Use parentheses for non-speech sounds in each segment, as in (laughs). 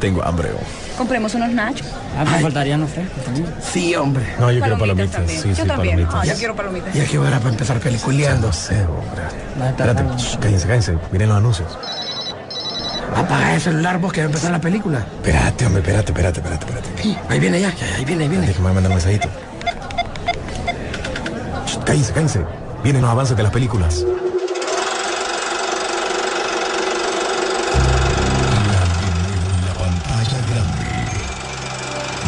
Tengo hambre. Compremos unos nachos. Ah, me faltarían los frescos también. Sí, hombre. No, yo quiero Palomitas también. Sí, Yo sí, también. palomitas. Ah, yo quiero palomitas. Ya que hora para empezar peliculeando. No sé, hombre. Espérate, shh, cállense, cállense. Miren los anuncios. Apaga el celular vos que va a empezar la película. Espérate, hombre, espérate, espérate, espérate, espérate. Sí, ahí viene ya, ya, ahí viene, ahí viene. Déjame mandar un mensajito. Shh, Cállense, cállense. Vienen los avances de las películas.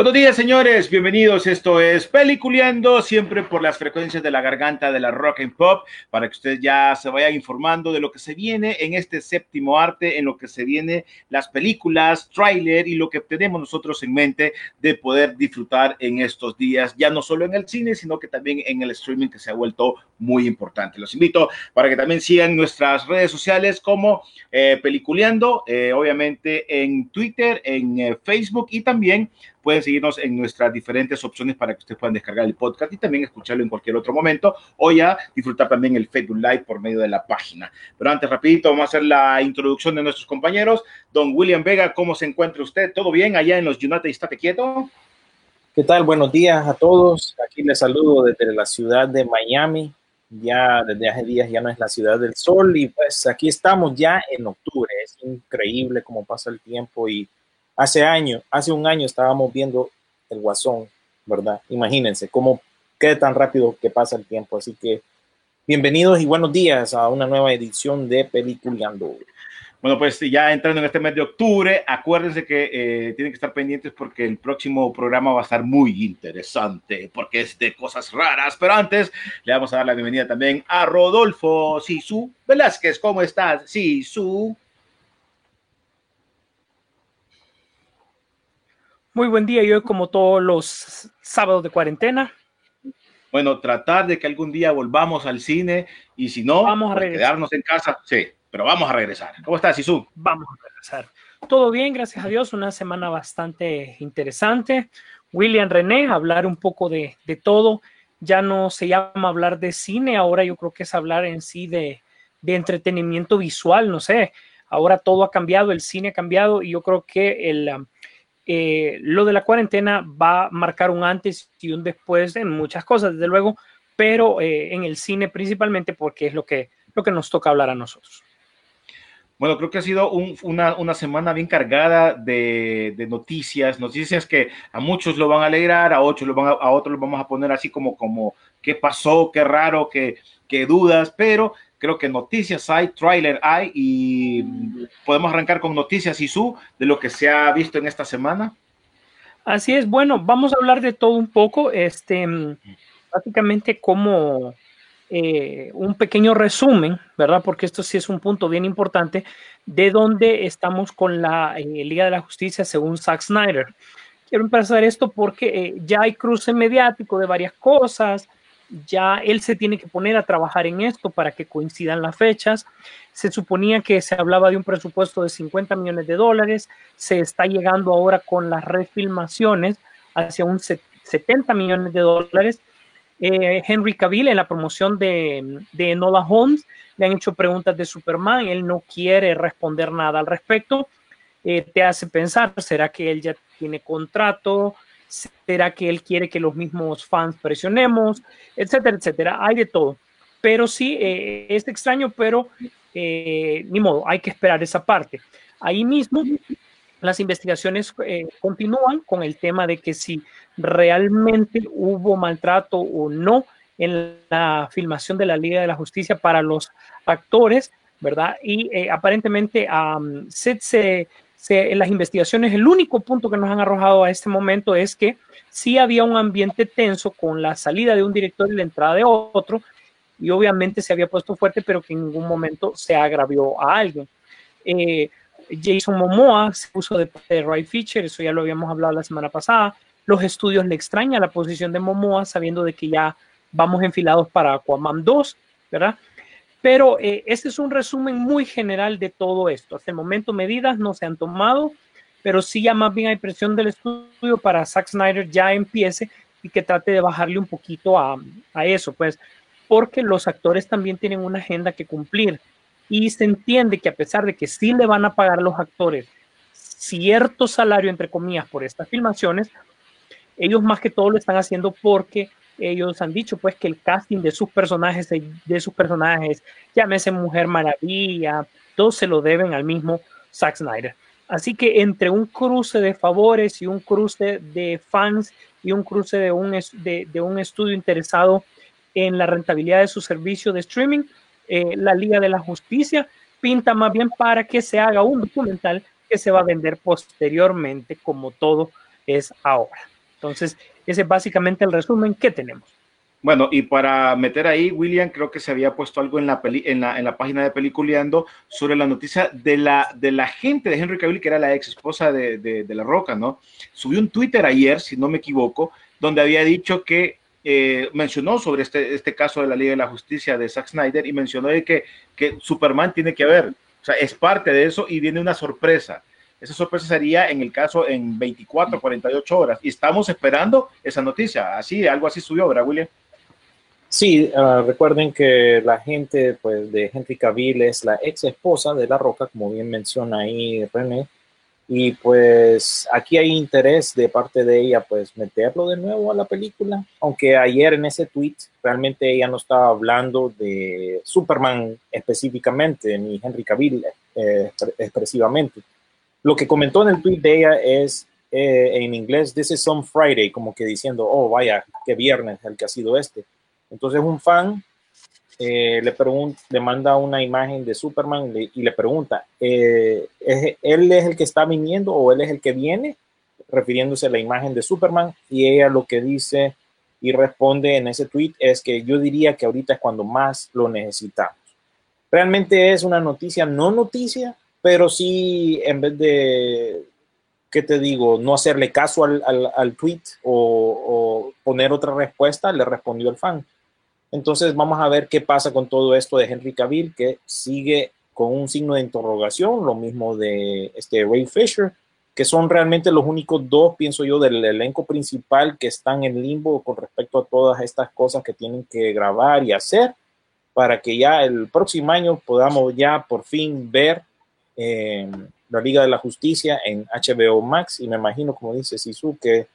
Buenos días, señores. Bienvenidos. Esto es Peliculeando, siempre por las frecuencias de la garganta de la rock and pop, para que ustedes ya se vayan informando de lo que se viene en este séptimo arte, en lo que se viene las películas, tráiler y lo que tenemos nosotros en mente de poder disfrutar en estos días, ya no solo en el cine, sino que también en el streaming que se ha vuelto muy importante. Los invito para que también sigan nuestras redes sociales como eh, Peliculeando, eh, obviamente en Twitter, en eh, Facebook y también pueden seguirnos en nuestras diferentes opciones para que ustedes puedan descargar el podcast y también escucharlo en cualquier otro momento o ya disfrutar también el Facebook Live por medio de la página. Pero antes, rapidito, vamos a hacer la introducción de nuestros compañeros. Don William Vega, ¿cómo se encuentra usted? ¿Todo bien allá en los United? ¿Estate quieto? ¿Qué tal? Buenos días a todos. Aquí les saludo desde la ciudad de Miami. Ya desde hace días ya no es la ciudad del sol y pues aquí estamos ya en octubre. Es increíble cómo pasa el tiempo y hace año, hace un año estábamos viendo el Guasón, ¿verdad? Imagínense cómo queda tan rápido que pasa el tiempo. Así que bienvenidos y buenos días a una nueva edición de Peliculeando. Bueno, pues ya entrando en este mes de octubre, acuérdense que eh, tienen que estar pendientes porque el próximo programa va a estar muy interesante, porque es de cosas raras. Pero antes, le vamos a dar la bienvenida también a Rodolfo Sisu Velázquez. ¿Cómo estás, Sisu? Muy buen día, yo como todos los sábados de cuarentena. Bueno, tratar de que algún día volvamos al cine y si no, Vamos a pues, quedarnos en casa. Sí, pero vamos a regresar. ¿Cómo estás, Sisu? Vamos a regresar. Todo bien, gracias a Dios, una semana bastante interesante. William René, hablar un poco de, de todo. Ya no se llama hablar de cine, ahora yo creo que es hablar en sí de, de entretenimiento visual, no sé. Ahora todo ha cambiado, el cine ha cambiado y yo creo que el, um, eh, lo de la cuarentena va a marcar un antes y un después en muchas cosas, desde luego, pero eh, en el cine principalmente porque es lo que, lo que nos toca hablar a nosotros. Bueno, creo que ha sido un- una, una semana bien cargada de, de noticias, noticias que a muchos lo van a alegrar, a otros lo van a, a otros los vamos a poner así como, como qué pasó, qué raro, qué, dudas, pero creo que noticias hay, tráiler hay y podemos arrancar con noticias y su de lo que se ha visto en esta semana. Así es, bueno, vamos a hablar de todo un poco, este, básicamente como eh, un pequeño resumen, ¿verdad? Porque esto sí es un punto bien importante de dónde estamos con la eh, Liga de la Justicia según Zack Snyder. Quiero empezar esto porque eh, ya hay cruce mediático de varias cosas, ya él se tiene que poner a trabajar en esto para que coincidan las fechas. Se suponía que se hablaba de un presupuesto de 50 millones de dólares, se está llegando ahora con las refilmaciones hacia un set- 70 millones de dólares. Eh, Henry Cavill en la promoción de, de Enola Holmes le han hecho preguntas de Superman, él no quiere responder nada al respecto. Eh, te hace pensar, ¿será que él ya tiene contrato? ¿Será que él quiere que los mismos fans presionemos? Etcétera, etcétera. Hay de todo. Pero sí, eh, es extraño, pero eh, ni modo, hay que esperar esa parte. Ahí mismo, las investigaciones eh, continúan con el tema de que si realmente hubo maltrato o no en la filmación de la Liga de la Justicia para los actores, ¿verdad? Y eh, aparentemente um, se, se, en las investigaciones, el único punto que nos han arrojado a este momento es que sí había un ambiente tenso con la salida de un director y la entrada de otro, y obviamente se había puesto fuerte, pero que en ningún momento se agravió a alguien. Eh, Jason Momoa se puso de parte de Ray Fisher, eso ya lo habíamos hablado la semana pasada. Los estudios le extraña la posición de Momoa, sabiendo de que ya vamos enfilados para Aquaman 2, ¿verdad? Pero eh, este es un resumen muy general de todo esto. Hasta el momento medidas no se han tomado, pero sí ya más bien hay presión del estudio para Zack Snyder ya empiece y que trate de bajarle un poquito a, a eso, pues, porque los actores también tienen una agenda que cumplir y se entiende que a pesar de que sí le van a pagar a los actores cierto salario, entre comillas, por estas filmaciones, ellos más que todo lo están haciendo porque ellos han dicho pues que el casting de sus personajes, de sus personajes, llámese Mujer Maravilla, todo se lo deben al mismo Zack Snyder. Así que entre un cruce de favores y un cruce de fans y un cruce de un, de, de un estudio interesado en la rentabilidad de su servicio de streaming, eh, la Liga de la Justicia pinta más bien para que se haga un documental que se va a vender posteriormente, como todo es ahora. Entonces, ese es básicamente el resumen que tenemos. Bueno, y para meter ahí, William, creo que se había puesto algo en la, en la, en la página de Peliculeando sobre la noticia de la, de la gente de Henry Cavill, que era la ex esposa de, de, de La Roca, ¿no? Subió un Twitter ayer, si no me equivoco, donde había dicho que eh, mencionó sobre este, este caso de la Liga de la Justicia de Zack Snyder y mencionó de que, que Superman tiene que ver, o sea, es parte de eso y viene una sorpresa. Esa sorpresa sería en el caso en 24, 48 horas. Y estamos esperando esa noticia. Así, algo así subió, ¿verdad, William? Sí, uh, recuerden que la gente pues, de Henry Cavill es la ex esposa de La Roca, como bien menciona ahí René. Y pues aquí hay interés de parte de ella, pues meterlo de nuevo a la película, aunque ayer en ese tweet realmente ella no estaba hablando de Superman específicamente, ni Henry Cavill eh, expresivamente. Lo que comentó en el tweet de ella es eh, en inglés, this is some Friday, como que diciendo, oh vaya, qué viernes el que ha sido este. Entonces un fan eh, le, le manda una imagen de Superman y le pregunta, eh, ¿es, ¿él es el que está viniendo o él es el que viene? Refiriéndose a la imagen de Superman y ella lo que dice y responde en ese tweet es que yo diría que ahorita es cuando más lo necesitamos. Realmente es una noticia, no noticia, pero sí en vez de, ¿qué te digo? No hacerle caso al, al, al tweet o, poner otra respuesta, le respondió el fan. Entonces vamos a ver qué pasa con todo esto de Henry Cavill, que sigue con un signo de interrogación, lo mismo de este Ray Fisher, que son realmente los únicos dos, pienso yo, del elenco principal que están en limbo con respecto a todas estas cosas que tienen que grabar y hacer para que ya el próximo año podamos ya por fin ver eh, la Liga de la Justicia en HBO Max y me imagino, como dice Sisu, que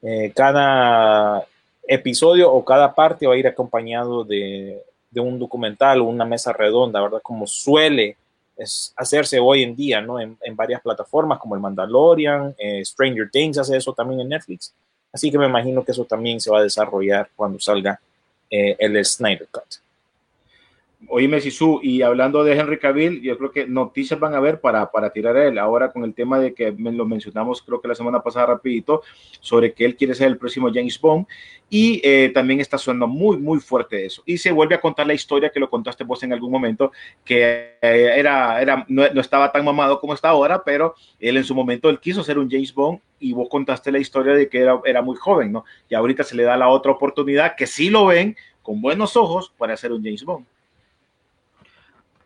eh, cada episodio o cada parte va a ir acompañado de, un documental o una mesa redonda, ¿verdad? Como suele hacerse hoy en día, ¿no? En, en varias plataformas como el Mandalorian, eh, Stranger Things hace eso también en Netflix. Así que me imagino que eso también se va a desarrollar cuando salga eh, el Snyder Cut. Oíme, Sisu, y hablando de Henry Cavill, yo creo que noticias van a haber para, para tirar a él. Ahora con el tema de que lo mencionamos, creo que la semana pasada rapidito, sobre que él quiere ser el próximo James Bond, y eh, también está sonando muy, muy fuerte eso. Y se vuelve a contar la historia que lo contaste vos en algún momento, que eh, era, era, no, no, estaba tan mamado como está ahora, pero él en su momento, él quiso ser un James Bond, y vos contaste la historia de que era, era muy joven, ¿no? Y ahorita se le da la otra oportunidad, que sí lo ven con buenos ojos para ser un James Bond.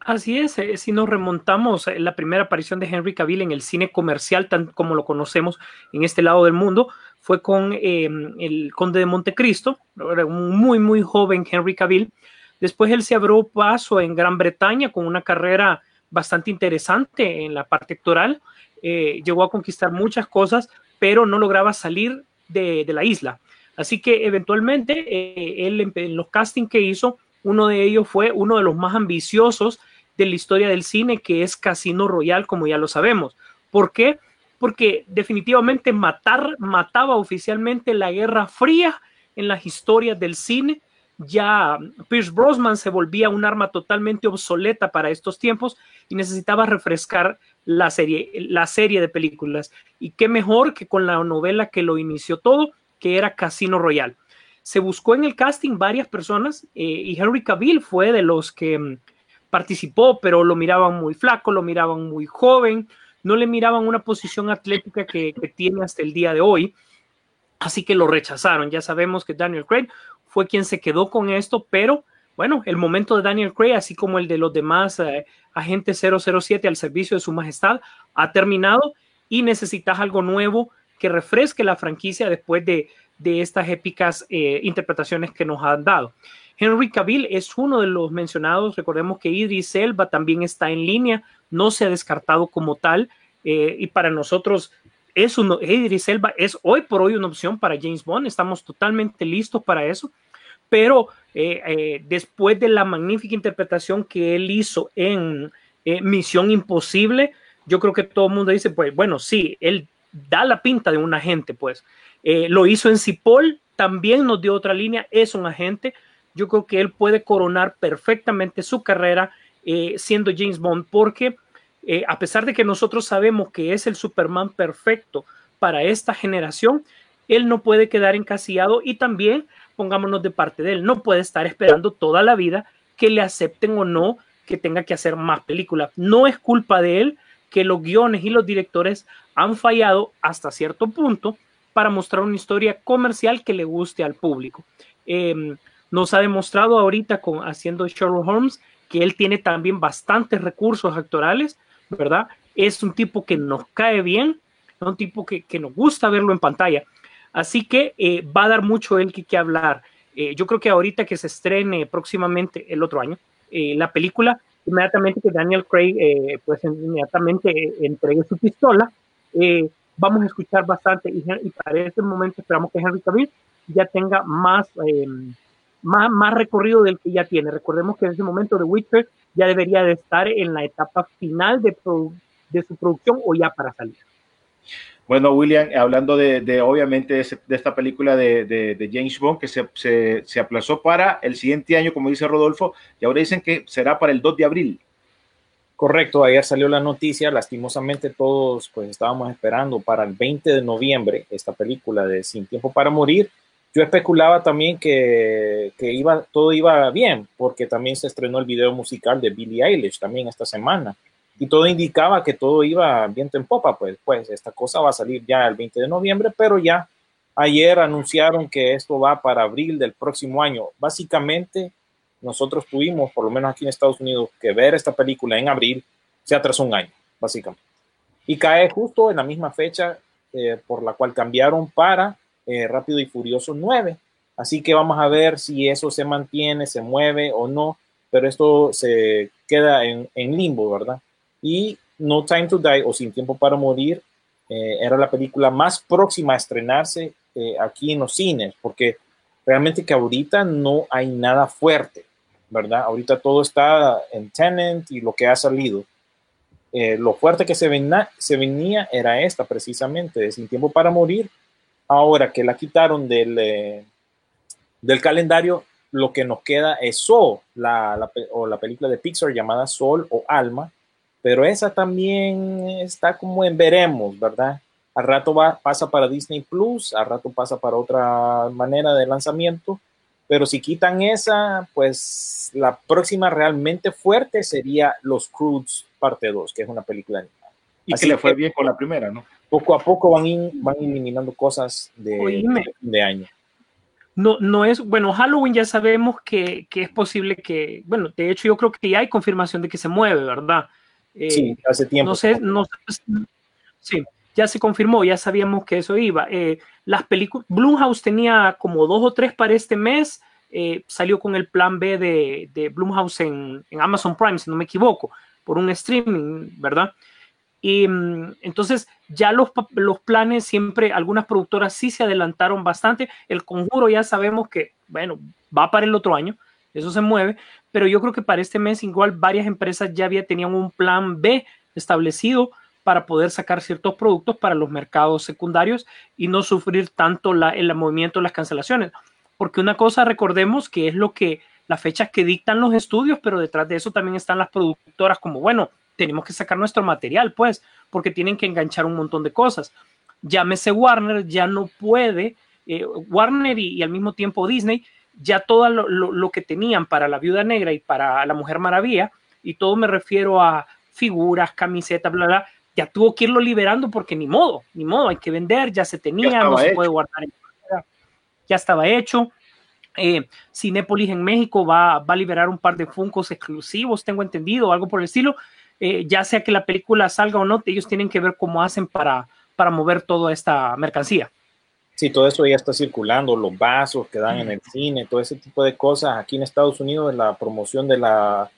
Así es, eh, si nos remontamos a la primera aparición de Henry Cavill en el cine comercial, tan como lo conocemos en este lado del mundo, fue con eh, el Conde de Montecristo, un muy, muy joven Henry Cavill. Después él se abrió paso en Gran Bretaña con una carrera bastante interesante en la parte actoral. Eh, llegó a conquistar muchas cosas, pero no lograba salir de, la isla. Así que eventualmente eh, él en los castings que hizo, uno de ellos fue uno de los más ambiciosos de la historia del cine, que es Casino Royal, como ya lo sabemos. ¿Por qué? Porque definitivamente matar, mataba oficialmente la Guerra Fría en las historias del cine. Ya Pierce Brosnan se volvía un arma totalmente obsoleta para estos tiempos y necesitaba refrescar la serie, la serie de películas. Y qué mejor que con la novela que lo inició todo, que era Casino Royal. se buscó en el casting varias personas eh, y Henry Cavill fue de los que mm, participó, pero lo miraban muy flaco, lo miraban muy joven, no le miraban una posición atlética que, tiene hasta el día de hoy. Así que lo rechazaron. Ya sabemos que Daniel Craig fue quien se quedó con esto, pero bueno, el momento de Daniel Craig, así como el de los demás eh, agentes 007 al servicio de su majestad, ha terminado y necesitas algo nuevo que refresque la franquicia después de, estas épicas eh, interpretaciones que nos han dado. Henry Cavill es uno de los mencionados. Recordemos que Idris Elba también está en línea, no se ha descartado como tal. Eh, y para nosotros, es uno, Idris Elba es hoy por hoy una opción para James Bond. Estamos totalmente listos para eso pero eh, eh, después de la magnífica interpretación que él hizo en Misión Imposible, yo creo que todo el mundo dice, pues bueno, sí, él da la pinta de un agente, pues. lo hizo en Cipoll, también nos dio otra línea, es un agente. Yo creo que él puede coronar perfectamente su carrera siendo James Bond, porque a pesar de que nosotros sabemos que es el Superman perfecto para esta generación, él no puede quedar encasillado y también pongámonos de parte de él. No puede estar esperando toda la vida que le acepten o no que tenga que hacer más películas. No es culpa de él que los guiones y los directores han fallado hasta cierto punto para mostrar una historia comercial que le guste al público. Em, nos ha demostrado ahorita con haciendo Sherlock Holmes que él tiene también bastantes recursos actorales, ¿verdad? Es un tipo que nos cae bien, es un tipo que, que nos gusta verlo en pantalla. Así que eh, va a dar mucho el que, hablar. Eh, yo creo que ahorita que se estrene próximamente el otro año, eh, la película, inmediatamente que Daniel Craig, pues inmediatamente entregue su pistola, vamos a escuchar bastante y, para ese momento esperamos que Henry Cavill ya tenga más, más, más recorrido del que ya tiene. Recordemos que en ese momento The Witcher ya debería de estar en la etapa final de, de su producción o ya para salir. Bueno, William, hablando de, obviamente de, esta película de, James Bond que se, aplazó para el siguiente año, como dice Rodolfo, y ahora dicen que será para el 2 de abril. Correcto, ayer salió la noticia, lastimosamente todos pues estábamos esperando para el 20 de noviembre esta película de Sin Tiempo para Morir. Yo especulaba también que, que iba, todo iba bien, porque también se estrenó el video musical de Billie Eilish también esta semana y todo indicaba que todo iba bien en popa, pues, pues esta cosa va a salir ya el 20 de noviembre, pero ya ayer anunciaron que esto va para abril del próximo año. Básicamente, nosotros tuvimos, por lo menos aquí en Estados Unidos, que ver esta película en abril, se atrasó un año, básicamente. Y cae justo en la misma fecha eh, por la cual cambiaron para eh, Rápido y Furioso 9. Así que vamos a ver si eso se mantiene, se mueve o no, pero esto se queda en, limbo, ¿verdad? Y No Time to Die o Sin Tiempo para Morir eh, era la película más próxima a estrenarse eh, aquí en los cines, porque realmente que ahorita no hay nada fuerte, ¿verdad? Ahorita todo está en Tenant y lo que ha salido. Lo fuerte que se, venía, se venía era esta precisamente, de Sin Tiempo para Morir. Ahora que la quitaron del, del calendario, lo que nos queda es Soul, la, o la película de Pixar llamada Sol o Alma, pero esa también está como en veremos, ¿verdad? Al rato va, pasa para Disney Plus, al rato pasa para otra manera de lanzamiento, pero si quitan esa, pues la próxima realmente fuerte sería Los Croods parte 2, que es una película animada. Y que le fue bien con la primera, ¿no? Poco a poco van, van eliminando cosas de, de, año. No, no es, bueno, Halloween ya sabemos que, que, es posible que, bueno, de hecho yo creo que ya hay confirmación de que se mueve, ¿verdad? sí, eh, hace tiempo. No sé, no sí, ya se confirmó, ya sabíamos que eso iba. Eh, las películas, Blumhouse tenía como dos o tres para este mes, eh, salió con el plan B de, de Blumhouse en, en, Amazon Prime, si no me equivoco, por un streaming, ¿verdad? Y mm, entonces ya los, los planes siempre, algunas productoras sí se adelantaron bastante. El conjuro ya sabemos que, bueno, va para el otro año, eso se mueve, pero yo creo que para este mes igual varias empresas ya había, tenían un plan B establecido para poder sacar ciertos productos para los mercados secundarios y no sufrir tanto la, el movimiento de las cancelaciones. Porque una cosa, recordemos que es lo que las fechas que dictan los estudios, pero detrás de eso también están las productoras como, bueno, tenemos que sacar nuestro material, pues, porque tienen que enganchar un montón de cosas. Llámese Warner, ya no puede eh, Warner y, y al mismo tiempo Disney, ya todo lo, lo- lo que tenían para la Viuda Negra y para la Mujer Maravilla, y todo me refiero a figuras, camisetas, bla, bla, ya tuvo que irlo liberando porque ni modo, ni modo, hay que vender, ya se tenía, no se hecho. puede guardar ya estaba hecho. Eh, Cinépolis en México va, va a liberar un par de Funcos exclusivos, tengo entendido, algo por el estilo. Eh, ya sea que la película salga o no, ellos tienen que ver cómo hacen para, para mover toda esta mercancía. Sí, todo eso ya está circulando, los vasos que dan en el cine, todo ese tipo de cosas. Aquí en Estados Unidos, la promoción de la,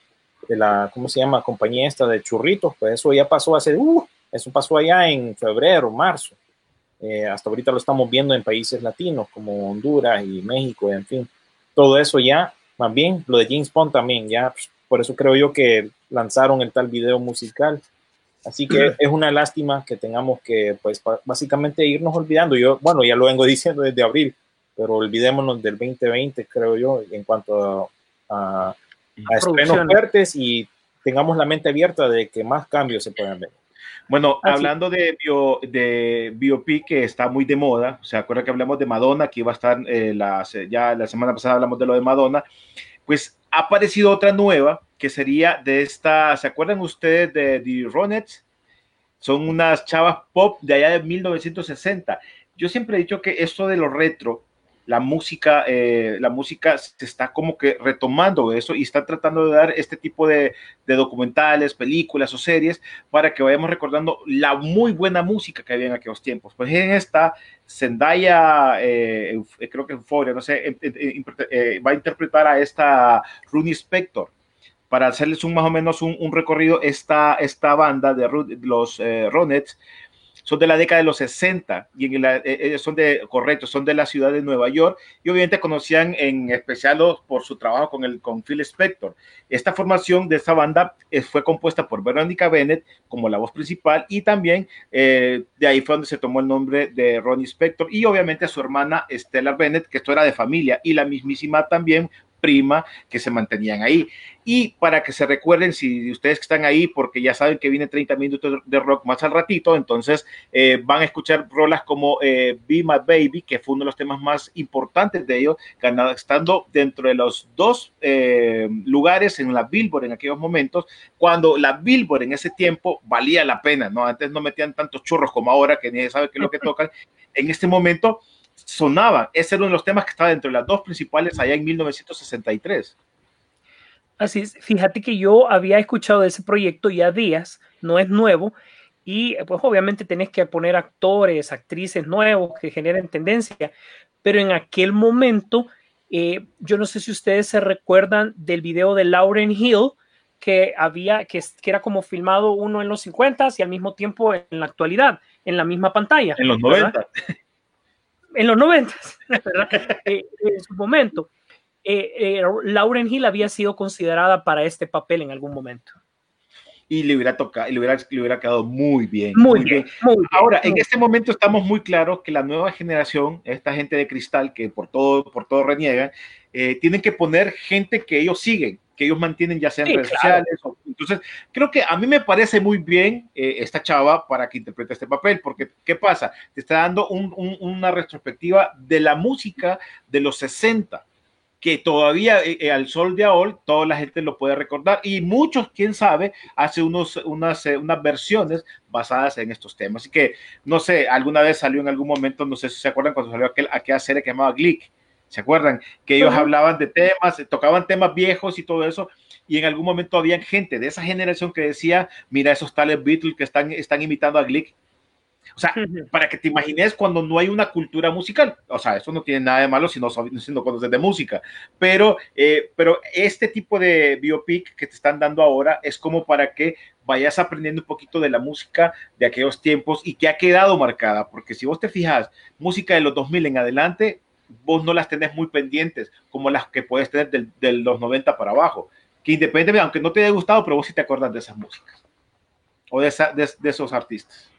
de la ¿cómo se llama? Compañía esta de churritos, pues eso ya pasó hace, uh, eso pasó allá en febrero, marzo. Eh, hasta ahorita lo estamos viendo en países latinos como Honduras y México, en fin. Todo eso ya, más bien, lo de James Bond también, ya, pues, por eso creo yo que lanzaron el tal video musical. Así que es una lástima que tengamos que, pues, básicamente irnos olvidando. Yo, bueno, ya lo vengo (laughs) diciendo desde abril, pero olvidémonos del 2020, creo yo, en cuanto a, a, a estrenos fuertes y tengamos la mente abierta de que más cambios se pueden ver. Bueno, Así. hablando de, bio, de biopic que está muy de moda, ¿se acuerda que hablamos de Madonna? Que iba a estar, eh, la, se- ya la semana pasada hablamos de lo de Madonna. Pues ha aparecido otra nueva que sería de esta, ¿se acuerdan ustedes de The Ronettes? Son unas chavas pop de allá de 1960. Yo siempre he dicho que esto de lo retro, la música, eh, la música se está como que retomando eso y está tratando de dar este tipo de, documentales, películas o series para que vayamos recordando la muy buena música que había en aquellos tiempos. Pues en esta, Zendaya, eh, Euf- creo que Euphoria, no sé, eh, eh, eh, va a interpretar a esta Rooney Spector. Para hacerles un más o menos un, un recorrido, esta, esta banda de los eh, Ronettes son de la década de los 60 y eh, son de, correcto, son de la ciudad de Nueva York y obviamente conocían en especial por su trabajo con, el, con Phil Spector. Esta formación de esta banda eh, fue compuesta por Veronica Bennett como la voz principal y también eh, de ahí fue donde se tomó el nombre de Ronnie Spector y obviamente su hermana Stella Bennett, que esto era de familia, y la mismísima también prima que se mantenían ahí. Y para que se recuerden, si ustedes que están ahí, porque ya saben que viene 30 minutos de rock más al ratito, entonces eh, van a escuchar rolas como eh, Be My Baby, que fue uno de los temas más importantes de ellos, ganado, estando dentro de los dos eh, lugares en la Billboard en aquellos momentos, cuando la Billboard en ese tiempo valía la pena, ¿no? Antes no metían tantos churros como ahora, que nadie sabe qué es lo que (laughs) tocan. En este momento sonaban. Ese era uno de los temas que estaba dentro de las dos principales allá en 1963. Así es, fíjate que yo había escuchado de ese proyecto ya días, no es nuevo, y pues obviamente tenés que poner actores, actrices nuevos que generen tendencia, pero en aquel momento, eh, yo no sé si ustedes se recuerdan del video de Lauren Hill, que había, que, era como filmado uno en los 50 y al mismo tiempo en la actualidad, en la misma pantalla. En los ¿verdad? 90. En los 90, (laughs) ¿verdad? Eh, en su momento. Eh, eh, Lauren Hill había sido considerada para este papel en algún momento. Y le hubiera tocado, le hubiera, le hubiera quedado muy bien. Muy, bien, muy bien. Ahora, en este momento estamos muy claros que la nueva generación, esta gente de cristal que por todo, por todo reniegan, tienen que poner gente que ellos siguen, que ellos mantienen ya sea en Sí, redes claro. sociales. o- entonces, creo que a mí me parece muy bien eh, esta chava para que interprete este papel, porque ¿qué pasa? Te está dando un- un- una retrospectiva de la música de los 60 que todavía eh, eh, al sol de ahora toda la gente lo puede recordar y muchos, quién sabe, hace unos, unas, eh, unas versiones basadas en estos temas. Así que, no sé, alguna vez salió en algún momento, no sé si se acuerdan cuando salió aquel, aquella serie que llamaba Glick, ¿se acuerdan? Que ellos hablaban de temas, eh, tocaban temas viejos y todo eso, y en algún momento había gente de esa generación que decía, mira esos tales Beatles que están, están imitando a Glick. O sea, para que te imagines cuando no hay una cultura musical. O sea, eso no tiene nada de malo si no, si no conoces de música. Pero, eh, pero este tipo de biopic que te están dando ahora es como para que vayas aprendiendo un poquito de la música de aquellos tiempos y que ha quedado marcada. Porque si vos te fijas, música de los 2000 en adelante, vos no las tenés muy pendientes como las que puedes tener del- de los 90 para abajo. Que independientemente, aunque no te haya gustado, pero vos sí te acuerdas de esas músicas o de, esa- de- de esos artistas.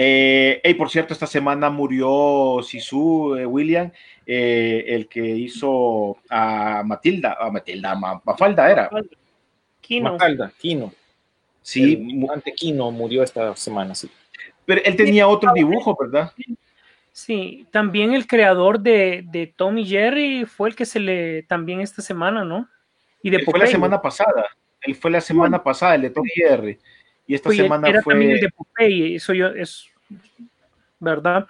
Eh, hey, por cierto, esta semana murió Sisu eh, William, eh, el que hizo a Matilda, a Matilda, Ma- Mafalda era. Kino. Mafalda, Kino. Sí, el Kino murió esta semana, sí. pero él tenía otro dibujo, ¿verdad? Sí, también el creador de, de Tom y Jerry fue el que se le también esta semana, ¿no? Y de Él fue la semana pasada. Él fue la semana pasada, el de Tom y Jerry. Y esta Oye, semana era también el fue. de Popeye, eso yo es verdad.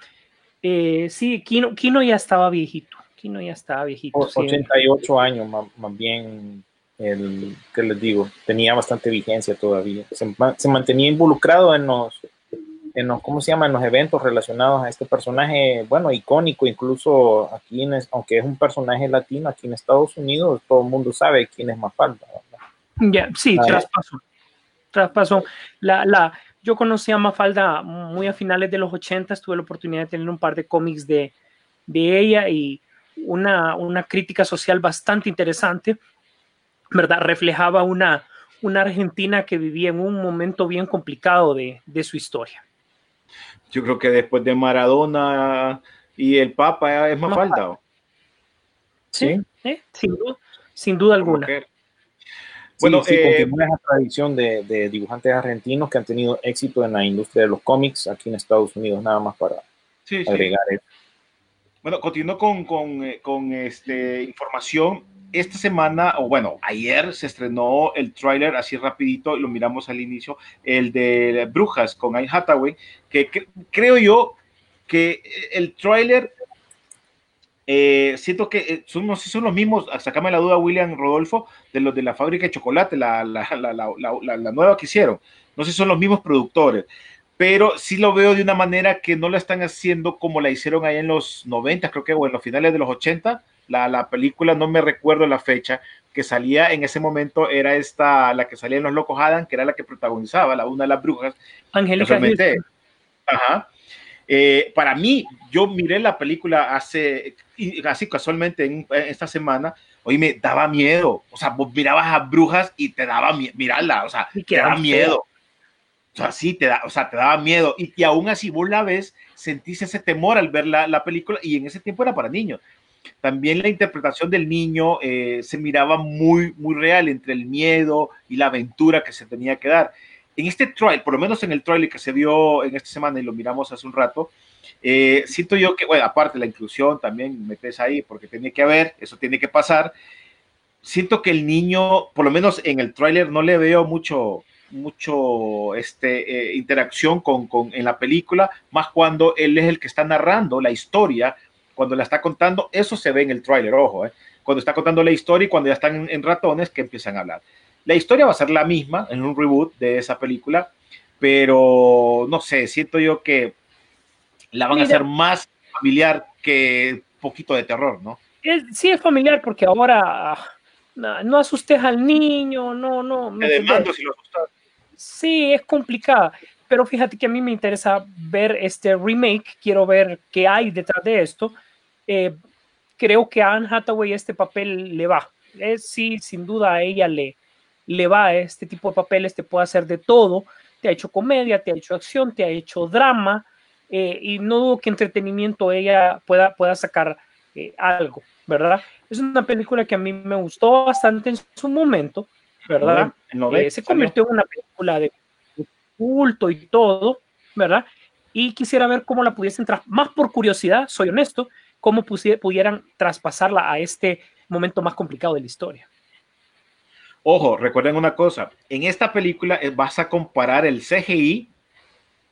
Eh, sí, Kino, Kino ya estaba viejito. Kino ya estaba viejito. O- sí. 88 años, más, más bien, el, ¿qué les digo? Tenía bastante vigencia todavía. Se, se mantenía involucrado en los, en los, ¿cómo se llama? En los eventos relacionados a este personaje, bueno, icónico, incluso aquí, en, aunque es un personaje latino, aquí en Estados Unidos, todo el mundo sabe quién es Mafalda. ¿verdad? Ya, sí, Ah, traspasó. Traspasó. La, la, yo conocí a Mafalda muy a finales de los 80, tuve la oportunidad de tener un par de cómics de, de ella y una, una crítica social bastante interesante, ¿verdad? Reflejaba una, una Argentina que vivía en un momento bien complicado de, de su historia. Yo creo que después de Maradona y el Papa es más falta. Sí, ¿eh? Sin, duda, sin duda alguna. Bueno, sí, sí, eh, continúa esa tradición de, de dibujantes argentinos que han tenido éxito en la industria de los cómics aquí en Estados Unidos, nada más para Sí, sí. agregar eso. Bueno, continúo con, con, eh, con, este, información. Esta semana, o bueno, ayer se estrenó el tráiler así rapidito, lo miramos al inicio, el de Brujas con Anne Hathaway, que cre- creo yo que el tráiler, eh, siento que eh, son, no sé son los mismos, sacame la duda William Rodolfo, de los de la fábrica de chocolate, la, la, la, nueva que hicieron. No sé si son los mismos productores pero sí lo veo de una manera que no la están haciendo como la hicieron ahí en los 90, creo que, o en los finales de los 80. La, la película, no me recuerdo la fecha, que salía en ese momento, era esta, la que salía en Los Locos Adam, que era la que protagonizaba, la una de las brujas. Angélica. Ajá. Eh, para mí, yo miré la película hace, así casualmente en, esta semana, hoy me daba miedo. O sea, vos mirabas a brujas y te daba miedo, mirarla, o sea, Y te daba miedo. O sea, sí, te da, o sea, te daba miedo. Y, y aún así vos la ves, sentís ese temor al ver la, la película y en ese tiempo era para niños. También la interpretación del niño eh, se miraba muy, muy real entre el miedo y la aventura que se tenía que dar. En este trailer, por lo menos en el trailer que se vio en esta semana y lo miramos hace un rato, eh, siento yo que, bueno, aparte la inclusión también metes ahí porque tiene que haber, eso tiene que pasar. Siento que el niño, por lo menos en el tráiler, no le veo mucho, mucho este, eh, interacción con, con, en la película, más cuando él es el que está narrando la historia, cuando la está contando, eso se ve en el tráiler, ojo, eh, cuando está contando la historia y cuando ya están en, ratones que empiezan a hablar. La historia va a ser la misma en un reboot de esa película, pero no sé, siento yo que la van Mira. a hacer más familiar que poquito de terror, ¿no? Sí, es familiar porque ahora no, no asustes al niño, no, no. Me demando si lo asustas. Sí, es complicada, pero fíjate que a mí me interesa ver este remake, quiero ver qué hay detrás de esto. Eh, creo que a Anne Hathaway este papel le va. Es, sí, sin duda a ella le, le va este tipo de papeles, te puede hacer de todo. Te ha hecho comedia, te ha hecho acción, te ha hecho drama, eh, y no dudo que entretenimiento ella pueda, pueda sacar eh, algo, ¿verdad? Es una película que a mí me gustó bastante en su momento, ¿verdad? Eh, se convirtió en una película de culto y todo, ¿verdad? Y quisiera ver cómo la pudiesen, más por curiosidad, soy honesto, cómo pudieran traspasarla a este momento más complicado de la historia. Ojo, recuerden una cosa, en esta película eh, vas a comparar el CGI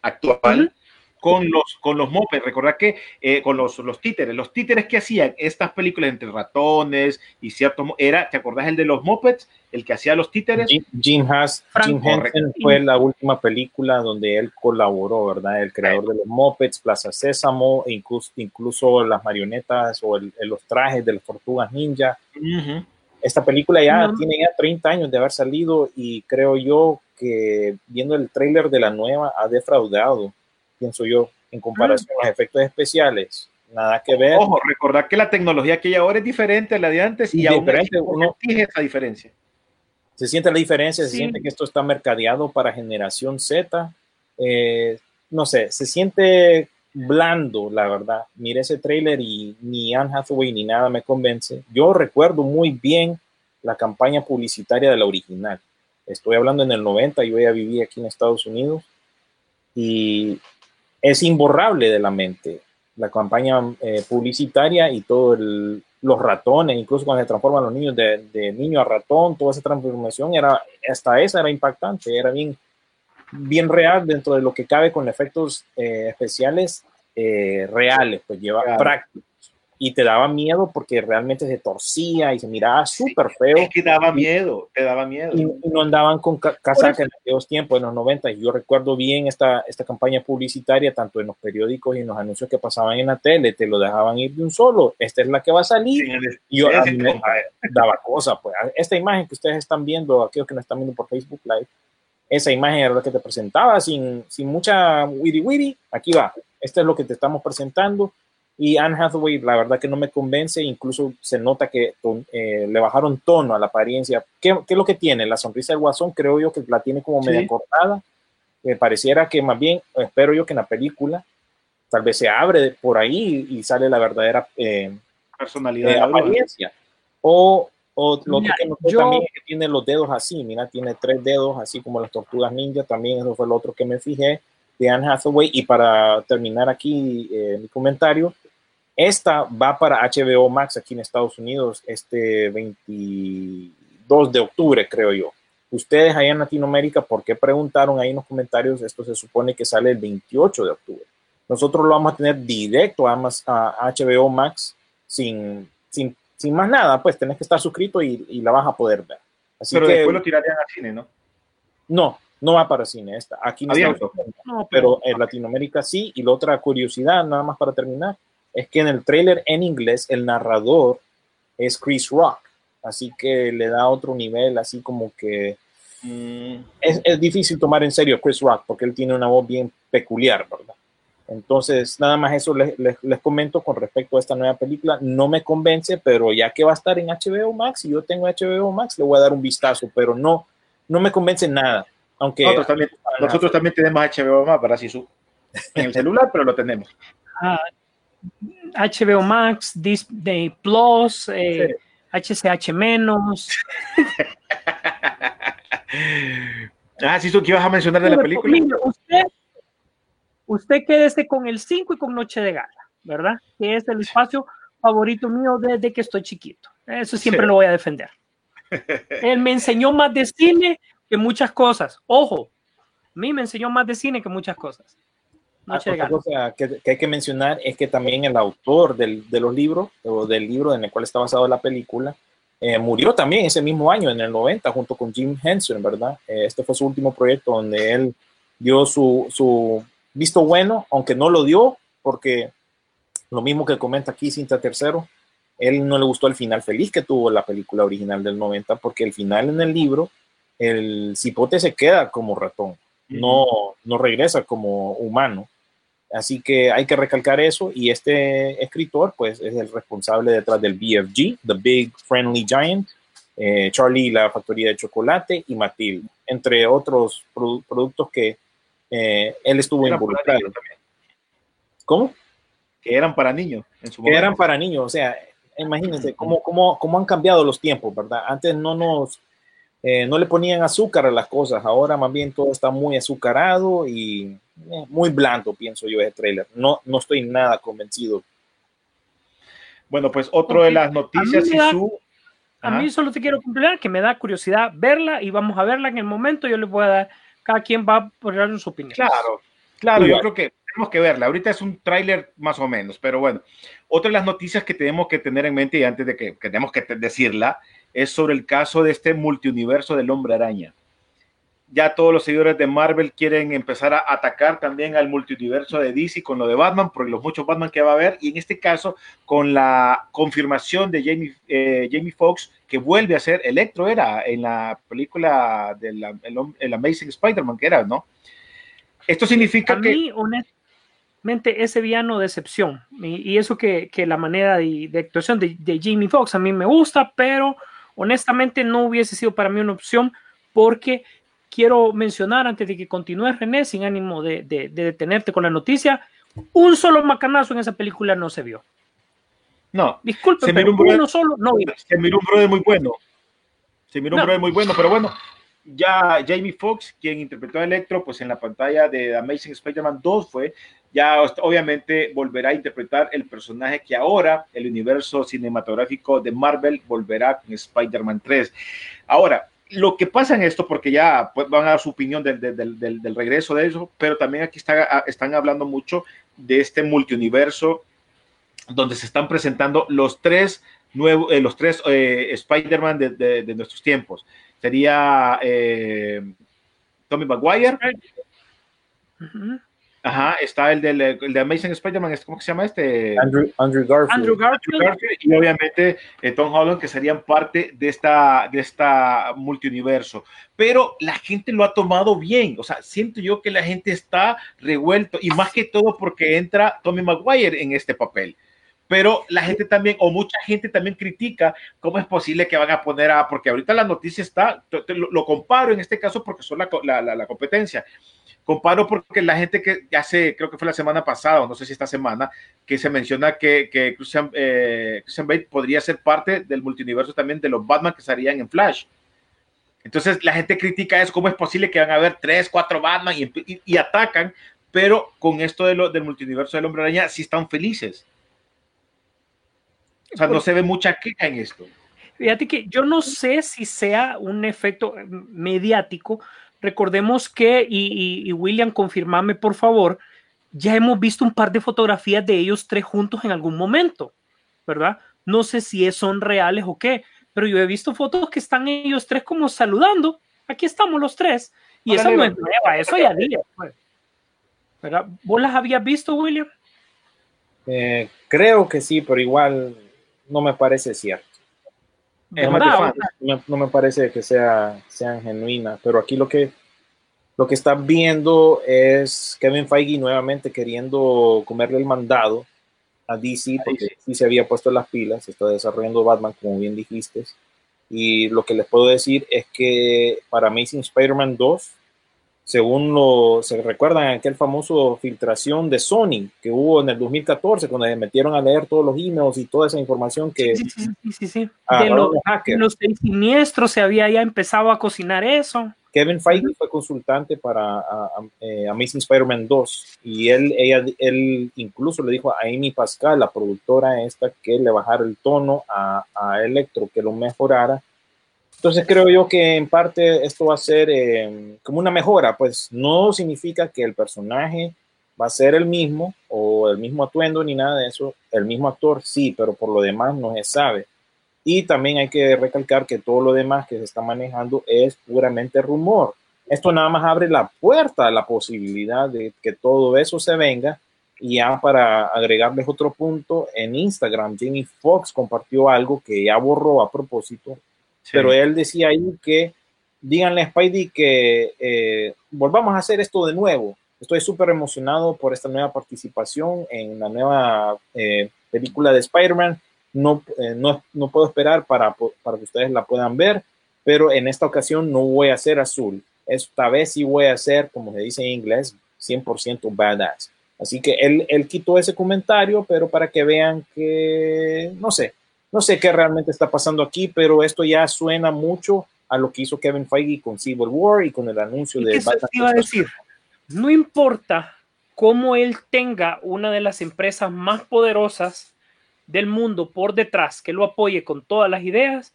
actual uh -huh. Con los con los mopeds. Recordad que eh, con los, los títeres, los títeres que hacían estas películas entre ratones y ciertos era, ¿te acordás el de los mopeds? El que hacía los títeres. Jim, Jim, Has, Jim Henson fue la última película donde él colaboró, ¿verdad? El creador de los mopeds, Plaza Sésamo, e incluso, incluso las marionetas o el, los trajes de las tortugas ninja. Uh -huh. Esta película ya tiene ya 30 años de haber salido y creo yo que viendo el tráiler de la nueva ha defraudado, pienso yo, en comparación mm. a los efectos especiales. Nada que ver. Ojo, recordar que la tecnología que hay ahora es diferente a la de antes y, y aún uno esa diferencia. Se siente la diferencia, sí. se siente que esto está mercadeado para generación Z. Eh, no sé, se siente blando, la verdad. Mire ese tráiler y ni Anne Hathaway ni nada me convence. Yo recuerdo muy bien la campaña publicitaria de la original. Estoy hablando en el 90, yo ya viví aquí en Estados Unidos y es imborrable de la mente. la campaña eh, publicitaria y todos los ratones, incluso cuando se transforman los niños de, de, niño a ratón, toda esa transformación era, hasta esa era impactante, era bien, bien real dentro de lo que cabe con efectos eh, especiales eh, reales, pues lleva Claro. prácticos. Y te daba miedo porque realmente se torcía y se miraba súper feo. Es que daba miedo, te daba miedo. y, y no andaban con ca- casaca en aquellos tiempos, en los 90. y Yo recuerdo bien esta, esta campaña publicitaria, tanto en los periódicos y en los anuncios que pasaban en la tele, te lo dejaban ir de un solo. Esta es la que va a salir. El- Y yo a mí me compadre. (laughs) daba cosa. Pues esta imagen que ustedes están viendo, aquellos que nos están viendo por Facebook Live, esa imagen era la que te presentaba sin, sin mucha wiri wiri. Aquí va. Este es lo que te estamos presentando. Y Anne Hathaway, la verdad que no me convence, incluso se nota que ton- eh, le bajaron tono a la apariencia. ¿Qué, ¿Qué es lo que tiene? La sonrisa del guasón, creo yo que la tiene como Sí. media cortada. Me pareciera que más bien, espero yo que en la película, tal vez se abre por ahí y sale la verdadera eh, personalidad eh, de la apariencia. O, o lo Mira, otro que noté yo- también es que tiene los dedos así, mira, tiene tres dedos, así como las tortugas ninja, también eso fue lo otro que me fijé de Anne Hathaway. Y para terminar aquí eh, mi comentario, esta va para HBO Max aquí en Estados Unidos este 22 de octubre, creo yo. Ustedes allá en Latinoamérica, ¿por qué preguntaron ahí en los comentarios? Esto se supone que sale el 28 de octubre. Nosotros lo vamos a tener directo a, a HBO Max sin, sin, sin más nada, pues tenés que estar suscrito y, y la vas a poder ver. Así Pero que después lo tirarían al cine, ¿no? no, no va para cine esta. Aquí Unidos, No, pero en Latinoamérica sí. Y la otra curiosidad, nada más para terminar, es que en el tráiler en inglés el narrador es Chris Rock. Así que le da otro nivel, así como que Mm, es, es difícil tomar en serio a Chris Rock porque él tiene una voz bien peculiar, ¿verdad? Entonces, nada más eso les, les- les comento con respecto a esta nueva película. No me convence, pero ya que va a estar en HBO Max y yo tengo HBO Max, le voy a dar un vistazo, pero no, no me convence nada. Aunque nosotros, también, nosotros también tenemos HBO más para si su en el celular, pero lo tenemos. ah, HBO Max, Disney Plus, eh, HCH menos. (laughs) Ah, sí, tú que ibas a mencionar de la película. usted, usted quédese con el 5 y con Noche de Gala, ¿verdad? Que es el espacio favorito mío desde que estoy chiquito. Eso siempre Sí. lo voy a defender. (laughs) Él me enseñó más de cine que muchas cosas. Ojo, a mí me enseñó más de cine que muchas cosas. De Otra cosa que, que hay que mencionar es que también el autor del, de los libros, o del libro en el cual está basado la película, eh, murió también ese mismo año, en el 90, junto con Jim Henson, ¿verdad? Eh, este fue su último proyecto donde él dio su, su visto bueno, aunque no lo dio, porque lo mismo que comenta aquí Cinta Tercero, él no le gustó el final feliz que tuvo la película original del 90, porque el final en el libro, el cipote se queda como ratón, no, no regresa como humano. Así que hay que recalcar eso y este escritor pues es el responsable detrás del BFG, The Big Friendly Giant, eh, Charlie la factoría de chocolate y Matilda, entre otros produ- productos que eh, él estuvo involucrado. también, ¿Cómo? que eran para niños en su Que momento. eran para niños, o sea, imagínense cómo, cómo, cómo han cambiado los tiempos, ¿verdad? Antes no nos, eh, no le ponían azúcar a las cosas, ahora más bien todo está muy azucarado y eh, muy blando, pienso yo, ese trailer. No, no estoy nada convencido. Bueno, pues otro de las noticias A mí y me da- su A Ajá. mí solo te quiero completar que me da curiosidad verla y vamos a verla en el momento. Yo les voy a dar, cada quien va a poner su opinión. Claro, claro, yo creo que tenemos que verla. Ahorita es un tráiler más o menos, pero bueno. Otra de las noticias que tenemos que tener en mente y antes de que, que tenemos que decirla es sobre el caso de este multiuniverso del hombre araña. Ya todos los seguidores de Marvel quieren empezar a atacar también al multiuniverso de DC con lo de Batman, por los muchos Batman que va a haber, y en este caso con la confirmación de Jamie, eh, Jamie Foxx que vuelve a ser Electro, era en la película del el, hom- el Amazing Spider-Man, que era, ¿no? Esto significa A que... mí, honestamente, ese villano decepción. Y, y eso que, que la manera de, de actuación de, de Jamie Foxx a mí me gusta, pero honestamente no hubiese sido para mí una opción porque quiero mencionar antes de que continúe René, sin ánimo de, de- de detenerte con la noticia, un solo macanazo en esa película no se vio. No, Disculpen, Se pero miró un uno solo no vi. se miró un brother muy bueno. Se miró un brother muy bueno, pero bueno, ya Jamie Foxx, quien interpretó a Electro, pues en la pantalla de Amazing Spider-Man 2 fue, ya obviamente volverá a interpretar el personaje que ahora el universo cinematográfico de Marvel volverá con Spider-Man 3. Ahora, lo que pasa en esto, porque ya pues, van a dar su opinión del, del, del, del regreso de eso, pero también aquí está, están hablando mucho de este multiuniverso donde se están presentando los tres nuevos, eh, los tres eh, Spider-Man de, de, nuestros tiempos. Sería eh, Tommy Maguire. Ajá, está el, del, el de Amazing Spider-Man, ¿cómo se llama este? Andrew, Andrew Garfield. Andrew Garfield. Andrew Garfield y obviamente eh, Tom Holland, que serían parte de esta, de esta multiuniverso. Pero la gente lo ha tomado bien, o sea, siento yo que la gente está revuelto, y más que todo porque entra Tommy Maguire en este papel pero la gente también, o mucha gente también critica cómo es posible que van a poner a, porque ahorita la noticia está, lo, lo comparo en este caso porque son la, la, la, la, competencia, comparo porque la gente que hace, creo que fue la semana pasada, o no sé si esta semana, que se menciona que, que Christian, eh, Christian Bale podría ser parte del multiverso también de los Batman que estarían en Flash. Entonces la gente critica es cómo es posible que van a haber tres, cuatro Batman y, y, y atacan, pero con esto de lo, del multiverso del Hombre Araña sí están felices. O sea, no se ve mucha queja en esto. Fíjate que yo no sé si sea un efecto mediático. Recordemos que, y, y, y, William, confirmame por favor, ya hemos visto un par de fotografías de ellos tres juntos en algún momento, ¿verdad? No sé si son reales o qué, pero yo he visto fotos que están ellos tres como saludando. Aquí estamos los tres. Y eso no es nueva, eso ya. Pues. ¿verdad? ¿Vos las habías visto, William? Eh, creo que sí, pero igual no me parece cierto. No me, no, no me, parece que sea, sean genuinas, pero aquí lo que, lo que están viendo es Kevin Feige nuevamente queriendo comerle el mandado a DC, porque sí. Se había puesto las pilas, se está desarrollando Batman, como bien dijiste. Y lo que les puedo decir es que para Amazing Spider-Man 2 según lo se recuerdan aquel famoso filtración de Sony que hubo en el 2014 cuando se metieron a leer todos los emails y toda esa información que sí, sí, sí. De, lo, de, los siniestros se había ya empezado a cocinar eso. Kevin Feige fue consultante para a, a, eh, Amazing Spider-Man 2 y él, ella, él incluso le dijo a Amy Pascal, la productora esta, que le bajara el tono a, a Electro, que lo mejorara entonces creo yo que en parte esto va a ser eh, como una mejora, pues no significa que el personaje va a ser el mismo o el mismo atuendo ni nada de eso. El mismo actor sí, pero por lo demás no se sabe. Y también hay que recalcar que todo lo demás que se está manejando es puramente rumor. Esto nada más abre la puerta a la posibilidad de que todo eso se venga. Y ya para agregarles otro punto, en Instagram, Jamie Foxx compartió algo que ya borró a propósito Sí. Pero él decía ahí que díganle a Spidey que eh, volvamos a hacer esto de nuevo. Estoy súper emocionado por esta nueva participación en la nueva eh, película de Spider-Man. No, eh, no, no, puedo esperar para, para que ustedes la puedan ver, pero en esta ocasión no voy a ser azul. Esta vez sí voy a ser, como se dice en inglés, 100% badass. Así que él, él quitó ese comentario, pero para que vean que, no sé, no sé qué realmente está pasando aquí, pero esto ya suena mucho a lo que hizo Kevin Feige con Civil War y con el anuncio de Batman. Iba a decir, no importa cómo él tenga una de las empresas más poderosas del mundo por detrás que lo apoye con todas las ideas,